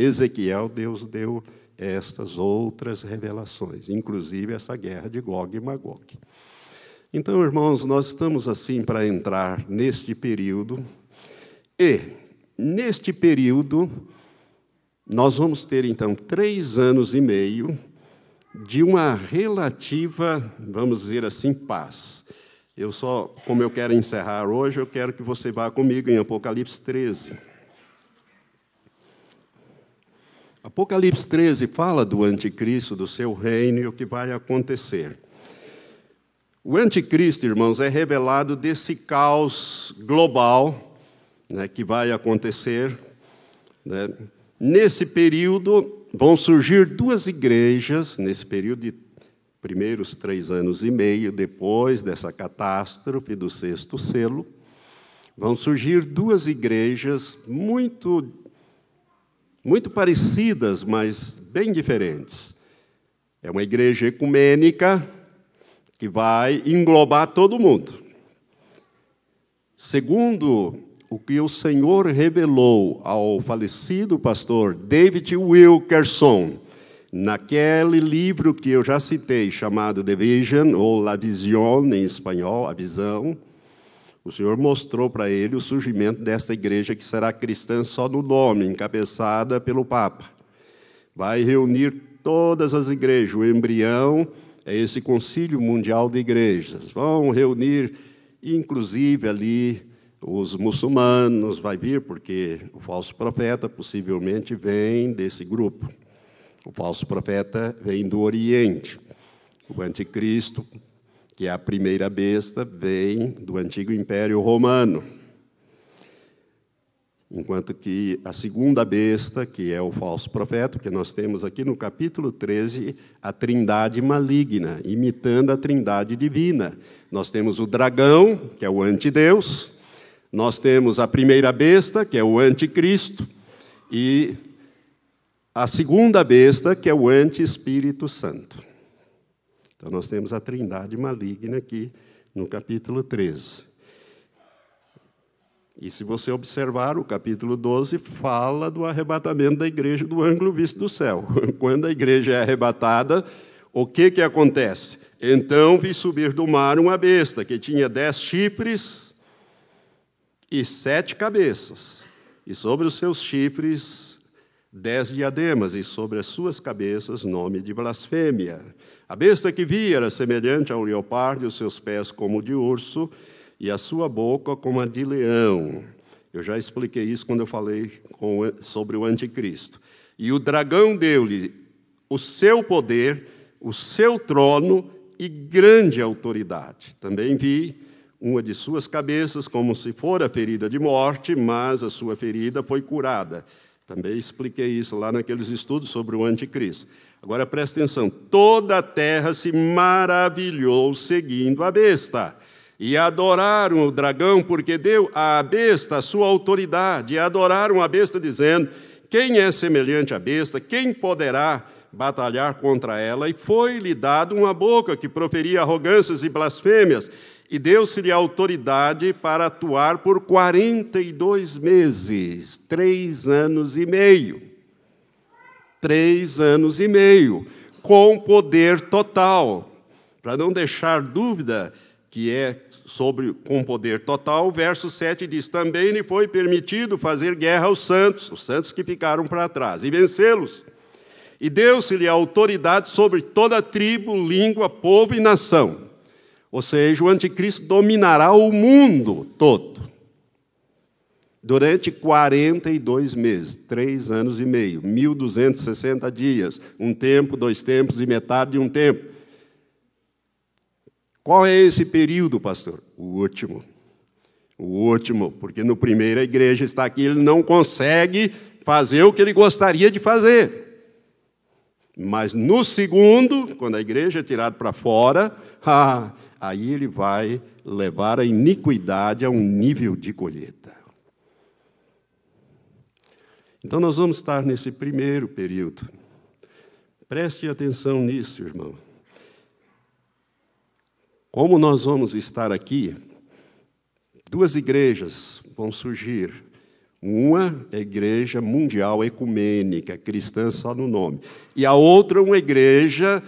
Ezequiel, Deus deu estas outras revelações, inclusive essa guerra de Gog e Magog. Então, irmãos, nós estamos assim para entrar neste período, e neste período nós vamos ter então três anos e meio de uma relativa, vamos dizer assim, paz. Eu só, como eu quero encerrar hoje, eu quero que você vá comigo em Apocalipse 13. Apocalipse 13 fala do anticristo, do seu reino e o que vai acontecer. O anticristo, irmãos, é revelado desse caos global né, que vai acontecer. Né. Nesse período, vão surgir duas igrejas, nesse período de primeiros três anos e meio, depois dessa catástrofe do sexto selo, vão surgir duas igrejas muito muito parecidas, mas bem diferentes. É uma igreja ecumênica que vai englobar todo mundo. Segundo o que o Senhor revelou ao falecido pastor David Wilkerson, naquele livro que eu já citei, chamado The Vision, ou La Vision em espanhol, a visão, o Senhor mostrou para ele o surgimento desta igreja que será cristã só no nome, encabeçada pelo Papa. Vai reunir todas as igrejas, o embrião é esse concílio mundial de igrejas. Vão reunir, inclusive, ali os muçulmanos, vai vir, porque o falso profeta possivelmente vem desse grupo. O falso profeta vem do Oriente. O anticristo que a primeira besta, vem do antigo Império Romano. Enquanto que a segunda besta, que é o falso profeta, que nós temos aqui no capítulo 13, a trindade maligna, imitando a trindade divina. Nós temos o dragão, que é o antideus, nós temos a primeira besta, que é o anticristo, e a segunda besta, que é o anti-espírito santo. Então, nós temos a trindade maligna aqui no capítulo 13. E se você observar, o capítulo 12 fala do arrebatamento da igreja do ângulo visto do céu. Quando a igreja é arrebatada, o que, que acontece? Então vi subir do mar uma besta que tinha dez chifres e sete cabeças, e sobre os seus chifres dez diademas, e sobre as suas cabeças nome de blasfêmia. A besta que vi era semelhante ao leopardo, e os seus pés como de urso, e a sua boca como a de leão. Eu já expliquei isso quando eu falei sobre o anticristo. E o dragão deu-lhe o seu poder, o seu trono e grande autoridade. Também vi uma de suas cabeças como se fora ferida de morte, mas a sua ferida foi curada. Também expliquei isso lá naqueles estudos sobre o anticristo. Agora presta atenção: toda a terra se maravilhou seguindo a besta. E adoraram o dragão, porque deu à besta a sua autoridade. E adoraram a besta, dizendo: Quem é semelhante à besta? Quem poderá batalhar contra ela? E foi-lhe dado uma boca que proferia arrogâncias e blasfêmias. E deu-se-lhe autoridade para atuar por 42 meses, três anos e meio três anos e meio, com poder total. Para não deixar dúvida que é sobre com poder total, o verso 7 diz: Também lhe foi permitido fazer guerra aos santos, os santos que ficaram para trás, e vencê-los. E deu-se-lhe autoridade sobre toda tribo, língua, povo e nação. Ou seja, o anticristo dominará o mundo todo durante 42 meses, três anos e meio, 1.260 dias, um tempo, dois tempos e metade de um tempo. Qual é esse período, pastor? O último. O último, porque no primeiro a igreja está aqui, ele não consegue fazer o que ele gostaria de fazer. Mas no segundo, quando a igreja é tirada para fora, ah, aí ele vai levar a iniquidade a um nível de colheita. Então nós vamos estar nesse primeiro período. Preste atenção nisso, irmão. Como nós vamos estar aqui, duas igrejas vão surgir. Uma é igreja mundial ecumênica, cristã só no nome. E a outra uma igreja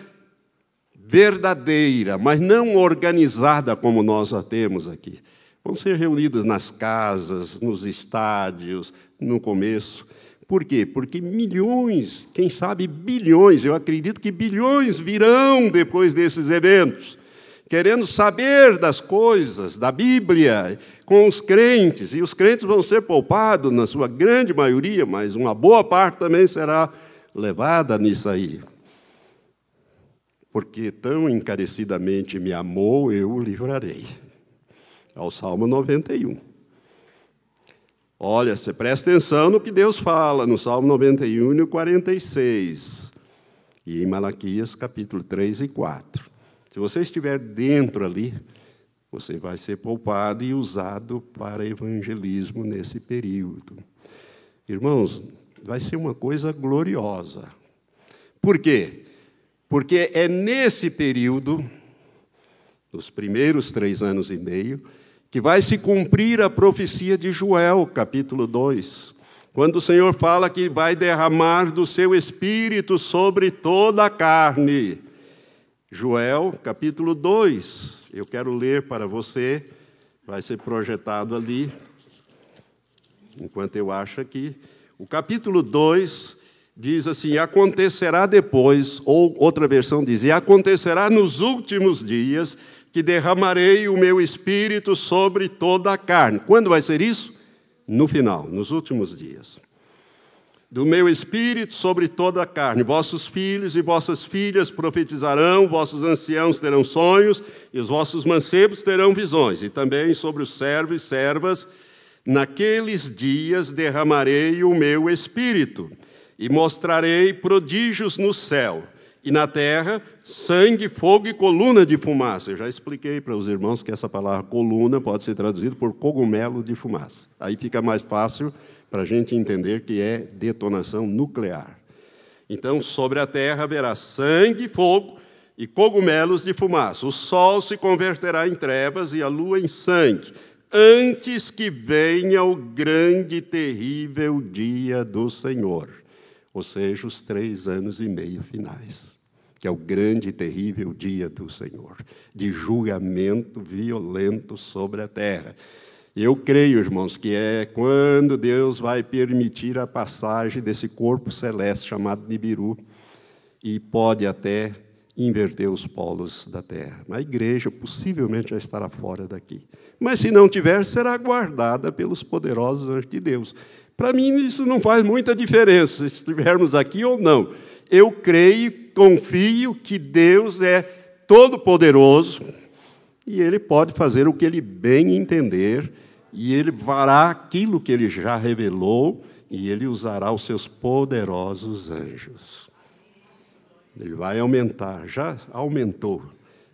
verdadeira, mas não organizada como nós a temos aqui. Vão ser reunidas nas casas, nos estádios, no começo. Por quê? Porque milhões, quem sabe bilhões, eu acredito que bilhões virão depois desses eventos, querendo saber das coisas, da Bíblia, com os crentes. E os crentes vão ser poupados, na sua grande maioria, mas uma boa parte também será levada nisso aí. Porque tão encarecidamente me amou, eu o livrarei. Ao Salmo 91. Olha, você presta atenção no que Deus fala no Salmo 91 e 46. E em Malaquias, capítulo 3 e 4. Se você estiver dentro ali, você vai ser poupado e usado para evangelismo nesse período. Irmãos, vai ser uma coisa gloriosa. Por quê? Porque é nesse período, nos primeiros três anos e meio, que vai se cumprir a profecia de Joel, capítulo 2, quando o Senhor fala que vai derramar do seu espírito sobre toda a carne. Joel, capítulo 2, eu quero ler para você, vai ser projetado ali, enquanto eu acho aqui. O capítulo 2 diz assim: acontecerá depois, ou outra versão diz, e acontecerá nos últimos dias que derramarei o meu espírito sobre toda a carne. Quando vai ser isso? No final, nos últimos dias. Do meu espírito sobre toda a carne. Vossos filhos e vossas filhas profetizarão, vossos anciãos terão sonhos, e os vossos mancebos terão visões. E também sobre os servos e servas, naqueles dias derramarei o meu espírito, e mostrarei prodígios no céu e na terra, sangue, fogo e coluna de fumaça. Eu já expliquei para os irmãos que essa palavra coluna pode ser traduzida por cogumelo de fumaça. Aí fica mais fácil para a gente entender que é detonação nuclear. Então, sobre a terra haverá sangue, fogo e cogumelos de fumaça. O sol se converterá em trevas e a lua em sangue, antes que venha o grande e terrível dia do Senhor, ou seja, os três anos e meio finais que é o grande e terrível dia do Senhor, de julgamento violento sobre a terra. Eu creio, irmãos, que é quando Deus vai permitir a passagem desse corpo celeste chamado Nibiru e pode até inverter os polos da terra. A igreja possivelmente já estará fora daqui. Mas se não tiver, será guardada pelos poderosos anjos de Deus. Para mim, isso não faz muita diferença se estivermos aqui ou não eu creio confio que Deus é todo-poderoso e Ele pode fazer o que Ele bem entender, e Ele fará aquilo que Ele já revelou, e Ele usará os seus poderosos anjos. Ele vai aumentar, já aumentou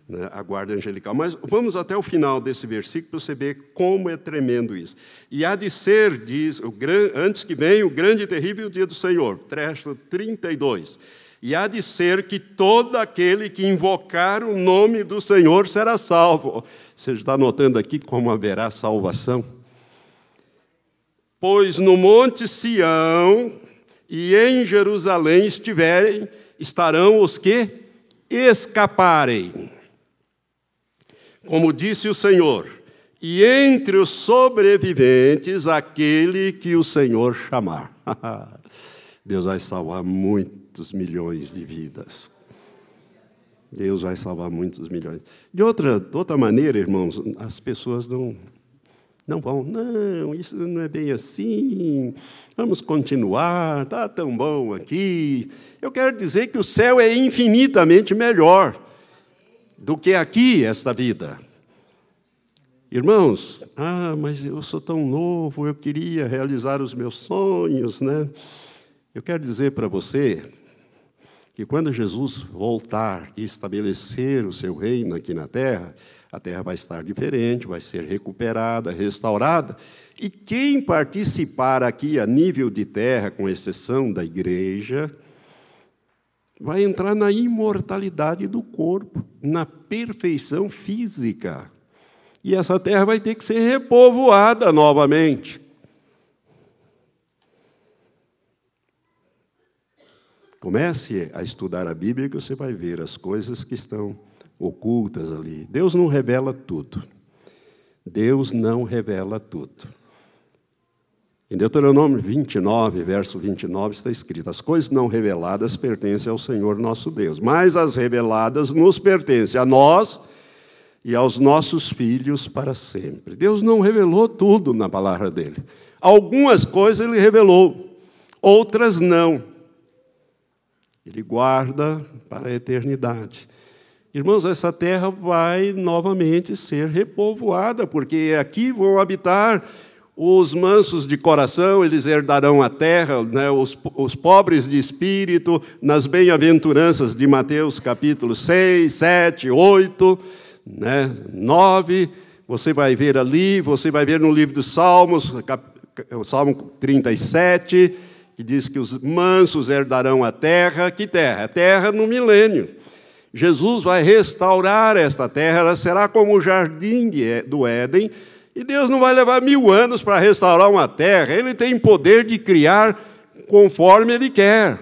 né, a guarda angelical. Mas vamos até o final desse versículo para você ver como é tremendo isso. E há de ser, diz, o gran, antes que venha o grande e terrível dia do Senhor, trecho 32. E há de ser que todo aquele que invocar o nome do Senhor será salvo. Você está notando aqui como haverá salvação? Pois no monte Sião e em Jerusalém estiverem, estarão os que escaparem como disse o Senhor, e entre os sobreviventes, aquele que o Senhor chamar. Deus vai salvar muitos milhões de vidas. Deus vai salvar muitos milhões. De outra, de outra maneira, irmãos, as pessoas não, não vão, não, isso não é bem assim, vamos continuar, está tão bom aqui. Eu quero dizer que o céu é infinitamente melhor do que aqui esta vida. Irmãos, ah, mas eu sou tão novo, eu queria realizar os meus sonhos, né? Eu quero dizer para você que quando Jesus voltar e estabelecer o seu reino aqui na terra, a terra vai estar diferente, vai ser recuperada, restaurada, e quem participar aqui a nível de terra, com exceção da igreja, vai entrar na imortalidade do corpo, na perfeição física. E essa terra vai ter que ser repovoada novamente. Comece a estudar a Bíblia que você vai ver as coisas que estão ocultas ali. Deus não revela tudo. Deus não revela tudo. Em Deuteronômio 29, verso 29, está escrito: As coisas não reveladas pertencem ao Senhor nosso Deus, mas as reveladas nos pertencem a nós e aos nossos filhos para sempre. Deus não revelou tudo na palavra dele. Algumas coisas ele revelou, outras não. Ele guarda para a eternidade. Irmãos, essa terra vai novamente ser repovoada, porque aqui vão habitar os mansos de coração, eles herdarão a terra, né? os, os pobres de espírito, nas bem-aventuranças de Mateus capítulo 6, 7, 8, né? 9. Você vai ver ali, você vai ver no livro dos Salmos, cap, o Salmo 37, que diz que os mansos herdarão a terra. Que terra? Terra no milênio. Jesus vai restaurar esta terra, ela será como o jardim do Éden, e Deus não vai levar mil anos para restaurar uma terra, Ele tem poder de criar conforme Ele quer.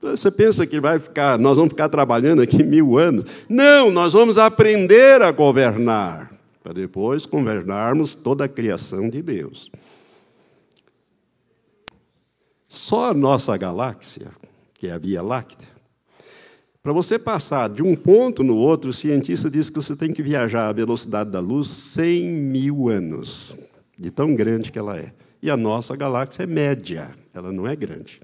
Você pensa que vai ficar, nós vamos ficar trabalhando aqui mil anos? Não, nós vamos aprender a governar, para depois governarmos toda a criação de Deus. Só a nossa galáxia, que é a Via Láctea, para você passar de um ponto no outro, o cientista diz que você tem que viajar à velocidade da luz 100 mil anos, de tão grande que ela é. E a nossa galáxia é média, ela não é grande.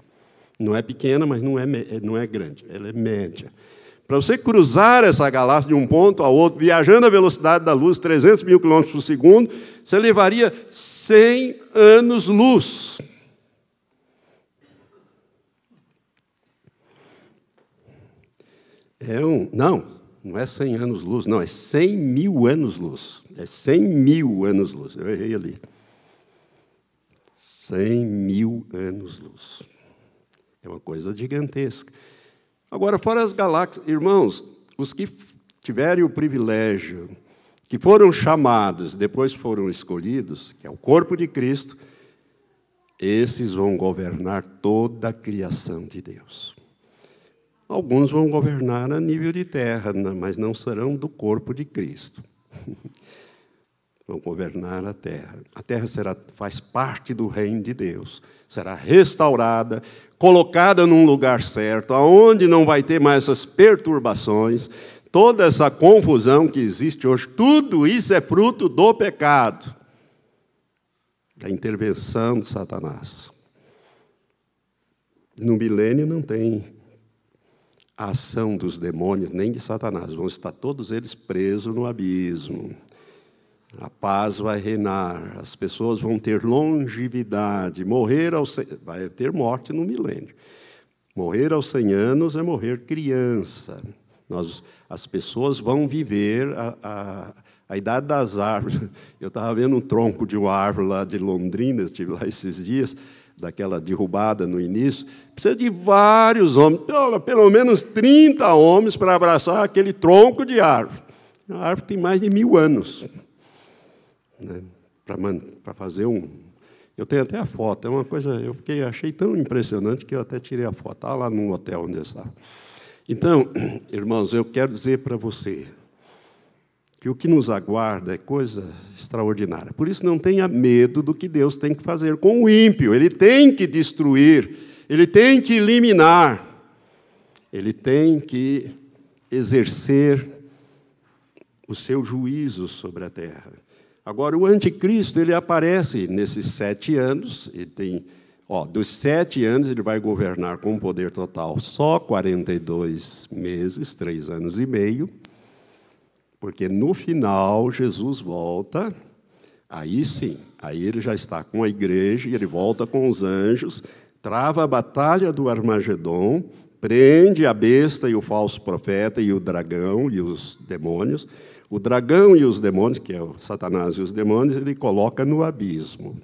Não é pequena, mas não é, não é grande, ela é média. Para você cruzar essa galáxia de um ponto ao outro, viajando à velocidade da luz, 300 mil quilômetros por segundo, você levaria 100 anos-luz. É um, não, não é 100 anos-luz, não, é 100 mil anos-luz. É 100 mil anos-luz, eu errei ali. 100 mil anos-luz. É uma coisa gigantesca. Agora, fora as galáxias, irmãos, os que tiverem o privilégio, que foram chamados, depois foram escolhidos, que é o corpo de Cristo, esses vão governar toda a criação de Deus. Alguns vão governar a nível de terra, mas não serão do corpo de Cristo. vão governar a terra. A terra será, faz parte do reino de Deus. Será restaurada, colocada num lugar certo, aonde não vai ter mais essas perturbações, toda essa confusão que existe hoje. Tudo isso é fruto do pecado, da intervenção de Satanás. No milênio não tem a ação dos demônios, nem de Satanás. Vão estar todos eles presos no abismo. A paz vai reinar, as pessoas vão ter longevidade, morrer aos vai ter morte no milênio. Morrer aos 100 anos é morrer criança. Nós, as pessoas vão viver a, a, a idade das árvores. Eu estava vendo um tronco de uma árvore lá de Londrina, estive lá esses dias, daquela derrubada no início, precisa de vários homens, pelo, pelo menos 30 homens para abraçar aquele tronco de árvore. A árvore tem mais de mil anos. Né, para fazer um. Eu tenho até a foto, é uma coisa, eu fiquei, achei tão impressionante que eu até tirei a foto. Estava lá no hotel onde eu estava. Então, irmãos, eu quero dizer para você, que o que nos aguarda é coisa extraordinária. Por isso, não tenha medo do que Deus tem que fazer com o ímpio. Ele tem que destruir, ele tem que eliminar, ele tem que exercer o seu juízo sobre a terra. Agora, o anticristo, ele aparece nesses sete anos, ele tem, ó, dos sete anos ele vai governar com poder total só 42 meses, três anos e meio, porque no final Jesus volta, aí sim, aí ele já está com a igreja e ele volta com os anjos, trava a batalha do Armagedon, prende a besta e o falso profeta e o dragão e os demônios. O dragão e os demônios, que é o Satanás e os demônios, ele coloca no abismo.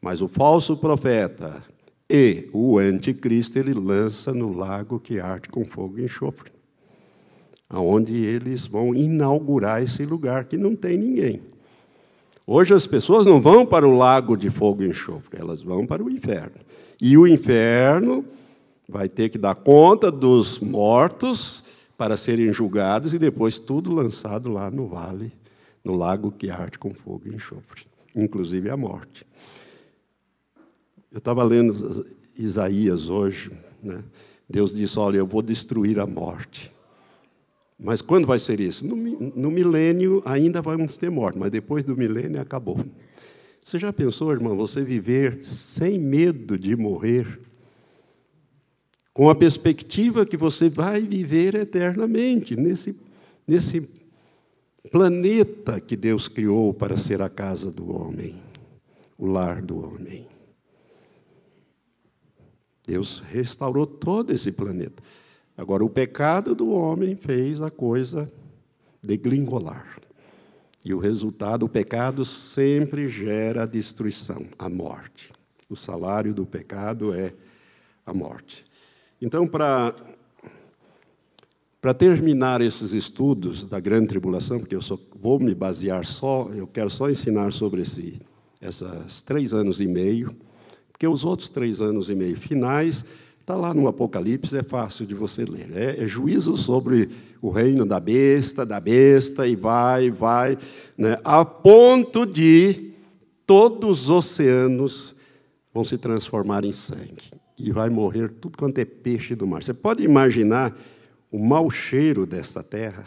Mas o falso profeta e o anticristo ele lança no lago que arde com fogo e enxofre. Aonde eles vão inaugurar esse lugar que não tem ninguém. Hoje as pessoas não vão para o lago de fogo e enxofre, elas vão para o inferno. E o inferno vai ter que dar conta dos mortos para serem julgados e depois tudo lançado lá no vale, no lago que arde com fogo e enxofre, inclusive a morte. Eu estava lendo Isaías hoje, né? Deus disse: Olha, eu vou destruir a morte. Mas quando vai ser isso? No, no milênio ainda vamos ter morte, mas depois do milênio acabou. Você já pensou, irmão, você viver sem medo de morrer? Com a perspectiva que você vai viver eternamente nesse, nesse planeta que Deus criou para ser a casa do homem, o lar do homem. Deus restaurou todo esse planeta. Agora, o pecado do homem fez a coisa degringolar. E o resultado, o pecado sempre gera a destruição, a morte. O salário do pecado é a morte. Então, para para terminar esses estudos da grande tribulação, porque eu só vou me basear só, eu quero só ensinar sobre esse, esses três anos e meio, porque os outros três anos e meio finais Está lá no Apocalipse, é fácil de você ler. É, é, juízo sobre o reino da besta, da besta, e vai, vai, né, a ponto de todos os oceanos vão se transformar em sangue. E vai morrer tudo quanto é peixe do mar. Você pode imaginar o mau cheiro desta terra?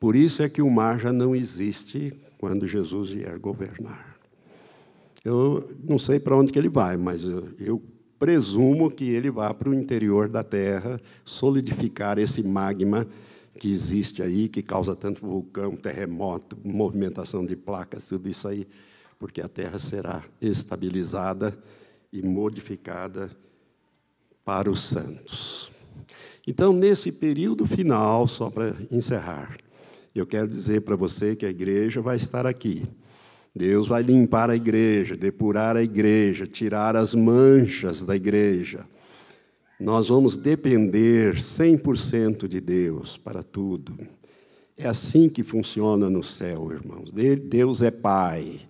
Por isso é que o mar já não existe quando Jesus vier governar. Eu não sei para onde que ele vai, mas eu, eu presumo que ele vá para o interior da Terra solidificar esse magma que existe aí, que causa tanto vulcão, terremoto, movimentação de placas, tudo isso aí, porque a Terra será estabilizada e modificada para os santos. Então, nesse período final, só para encerrar, eu quero dizer para você que a igreja vai estar aqui Deus vai limpar a igreja, depurar a igreja, tirar as manchas da igreja. Nós vamos depender 100% de Deus para tudo. É assim que funciona no céu, irmãos. Deus é Pai.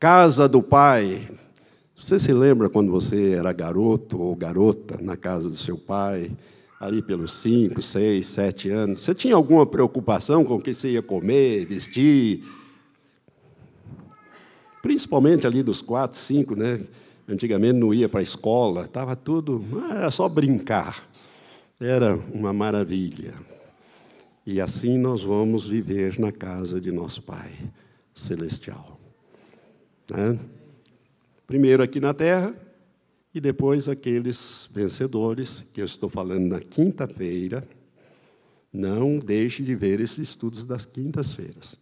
Casa do Pai. Você se lembra quando você era garoto ou garota na casa do seu pai, ali pelos cinco, seis, sete anos? Você tinha alguma preocupação com o que você ia comer, vestir? Principalmente ali dos quatro, cinco, né? Antigamente não ia para a escola, estava tudo, era só brincar. Era uma maravilha. E assim nós vamos viver na casa de nosso Pai Celestial. Né? Primeiro aqui na terra, e depois aqueles vencedores, que eu estou falando na quinta-feira. Não deixe de ver esses estudos das quintas-feiras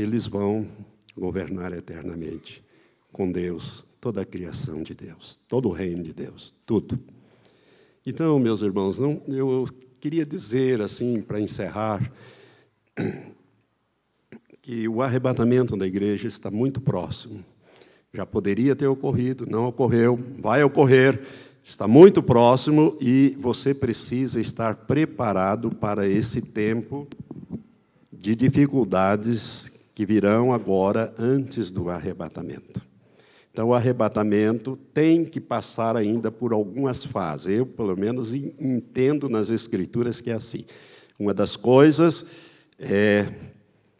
eles vão governar eternamente com Deus, toda a criação de Deus, todo o reino de Deus, tudo. Então, meus irmãos, não, eu queria dizer assim, para encerrar, que o arrebatamento da igreja está muito próximo. Já poderia ter ocorrido, não ocorreu, vai ocorrer, está muito próximo e você precisa estar preparado para esse tempo de dificuldades que virão agora antes do arrebatamento. Então, o arrebatamento tem que passar ainda por algumas fases. Eu, pelo menos, entendo nas Escrituras que é assim. Uma das coisas é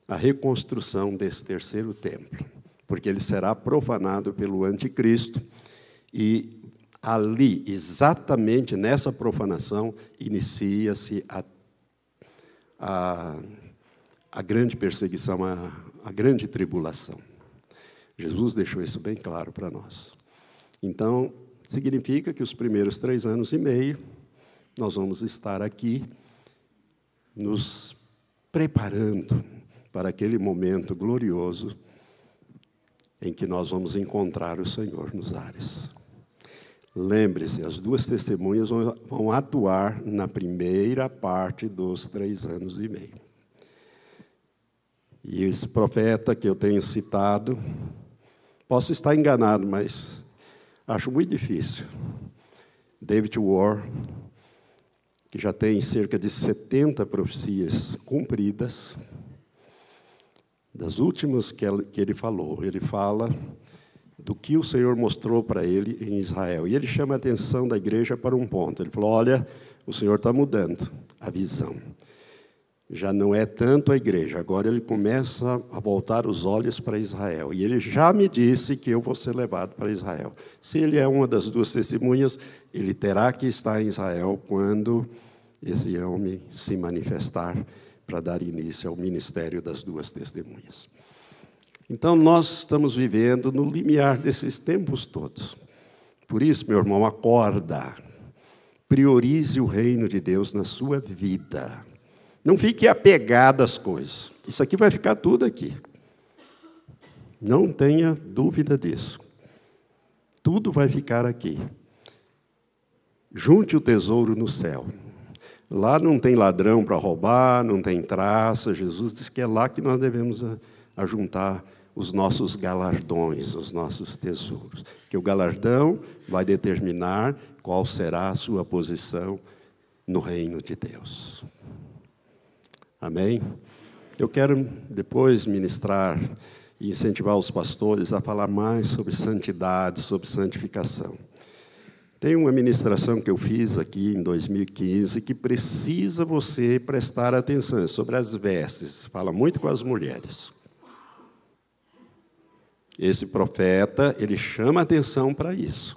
a reconstrução desse terceiro templo, porque ele será profanado pelo anticristo e ali, exatamente nessa profanação, inicia-se a, a a grande perseguição, a, a grande tribulação. Jesus deixou isso bem claro para nós. Então, significa que os primeiros três anos e meio, nós vamos estar aqui nos preparando para aquele momento glorioso em que nós vamos encontrar o Senhor nos ares. Lembre-se, as duas testemunhas vão atuar na primeira parte dos três anos e meio. E esse profeta que eu tenho citado, posso estar enganado, mas acho muito difícil. David War, que já tem cerca de 70 profecias cumpridas, das últimas que ele falou. Ele fala do que o Senhor mostrou para ele em Israel. E ele chama a atenção da igreja para um ponto. Ele falou: Olha, o Senhor está mudando a visão. Já não é tanto a igreja, agora ele começa a voltar os olhos para Israel. E ele já me disse que eu vou ser levado para Israel. Se ele é uma das duas testemunhas, ele terá que estar em Israel quando esse homem se manifestar para dar início ao ministério das duas testemunhas. Então, nós estamos vivendo no limiar desses tempos todos. Por isso, meu irmão, acorda. Priorize o reino de Deus na sua vida. Não fique apegado às coisas. Isso aqui vai ficar tudo aqui. Não tenha dúvida disso. Tudo vai ficar aqui. Junte o tesouro no céu. Lá não tem ladrão para roubar, não tem traça. Jesus diz que é lá que nós devemos ajuntar os nossos galardões, os nossos tesouros. Que o galardão vai determinar qual será a sua posição no reino de Deus. Amém? Eu quero depois ministrar e incentivar os pastores a falar mais sobre santidade, sobre santificação. Tem uma ministração que eu fiz aqui em 2015 que precisa você prestar atenção é sobre as vestes. Fala muito com as mulheres. Esse profeta, ele chama atenção para isso.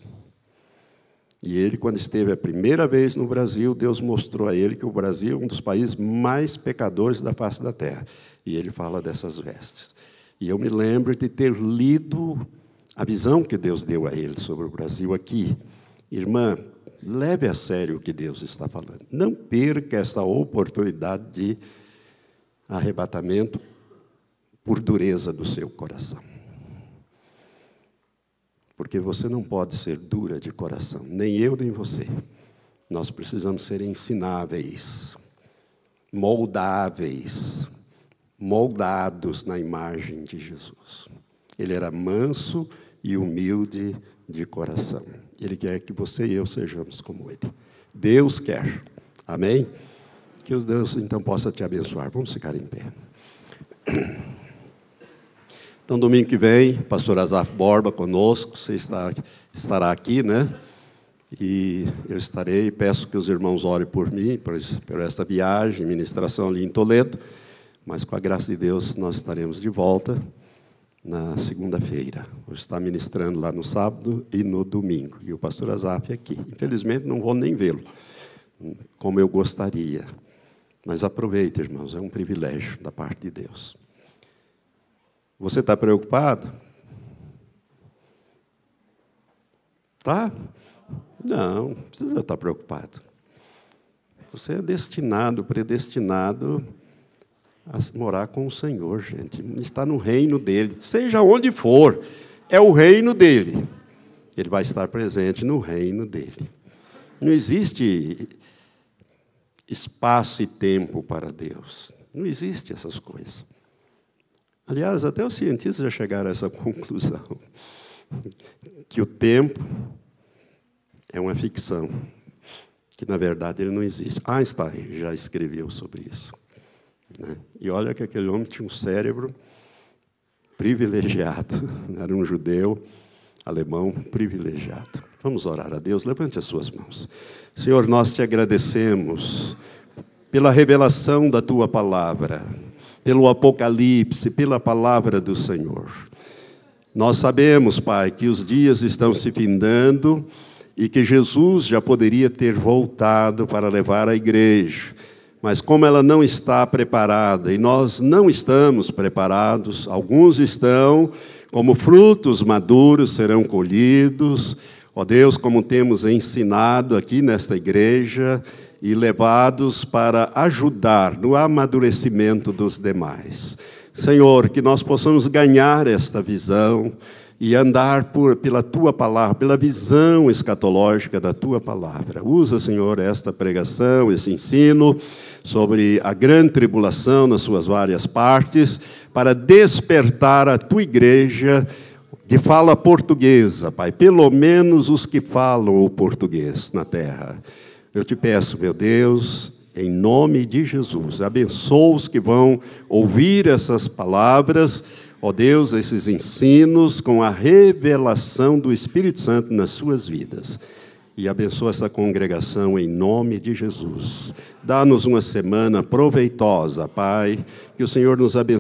E ele, quando esteve a primeira vez no Brasil, Deus mostrou a ele que o Brasil é um dos países mais pecadores da face da terra. E ele fala dessas vestes. E eu me lembro de ter lido a visão que Deus deu a ele sobre o Brasil aqui. Irmã, leve a sério o que Deus está falando. Não perca essa oportunidade de arrebatamento por dureza do seu coração. Porque você não pode ser dura de coração, nem eu, nem você. Nós precisamos ser ensináveis, moldáveis, moldados na imagem de Jesus. Ele era manso e humilde de coração. Ele quer que você e eu sejamos como Ele. Deus quer. Amém? Que os Deus então possa te abençoar. Vamos ficar em pé. Então, domingo que vem, pastor Azaf Borba conosco, você está, estará aqui, né? E eu estarei, peço que os irmãos orem por mim, por, por essa viagem, ministração ali em Toledo, mas com a graça de Deus nós estaremos de volta na segunda-feira. Vou estar ministrando lá no sábado e no domingo. E o pastor Azaf aqui. Infelizmente, não vou nem vê-lo, como eu gostaria. Mas aproveite, irmãos, é um privilégio da parte de Deus. Você está preocupado? Tá? Não, não precisa estar preocupado. Você é destinado, predestinado a morar com o Senhor, gente. Está no reino dele, seja onde for, é o reino dele. Ele vai estar presente no reino dele. Não existe espaço e tempo para Deus. Não existe essas coisas. Aliás, até os cientistas já chegaram a essa conclusão que o tempo é uma ficção, que na verdade ele não existe. Einstein já escreveu sobre isso. Né? E olha que aquele homem tinha um cérebro privilegiado, era um judeu alemão privilegiado. Vamos orar a Deus, levante as suas mãos. Senhor, nós te agradecemos pela revelação da tua palavra, pelo apocalipse, pela palavra do Senhor. Nós sabemos, Pai, que os dias estão se findando e que Jesus já poderia ter voltado para levar a igreja mas como ela não está preparada, e nós não estamos preparados, alguns estão, como frutos maduros serão colhidos, ó Deus, como temos ensinado aqui nesta igreja, e levados para ajudar no amadurecimento dos demais. Senhor, que nós possamos ganhar esta visão e andar por, pela tua palavra, pela visão escatológica da tua palavra. Usa, Senhor, esta pregação, esse ensino sobre a grande tribulação nas suas várias partes, para despertar a tua igreja de fala portuguesa, Pai, pelo menos os que falam o português na terra. Eu te peço, meu Deus, em nome de Jesus, abençoa os que vão ouvir essas palavras, ó Deus, esses ensinos, com a revelação do Espírito Santo nas suas vidas. E abençoa essa congregação em nome de Jesus. Dá-nos uma semana proveitosa, Pai, que o Senhor nos abençoe.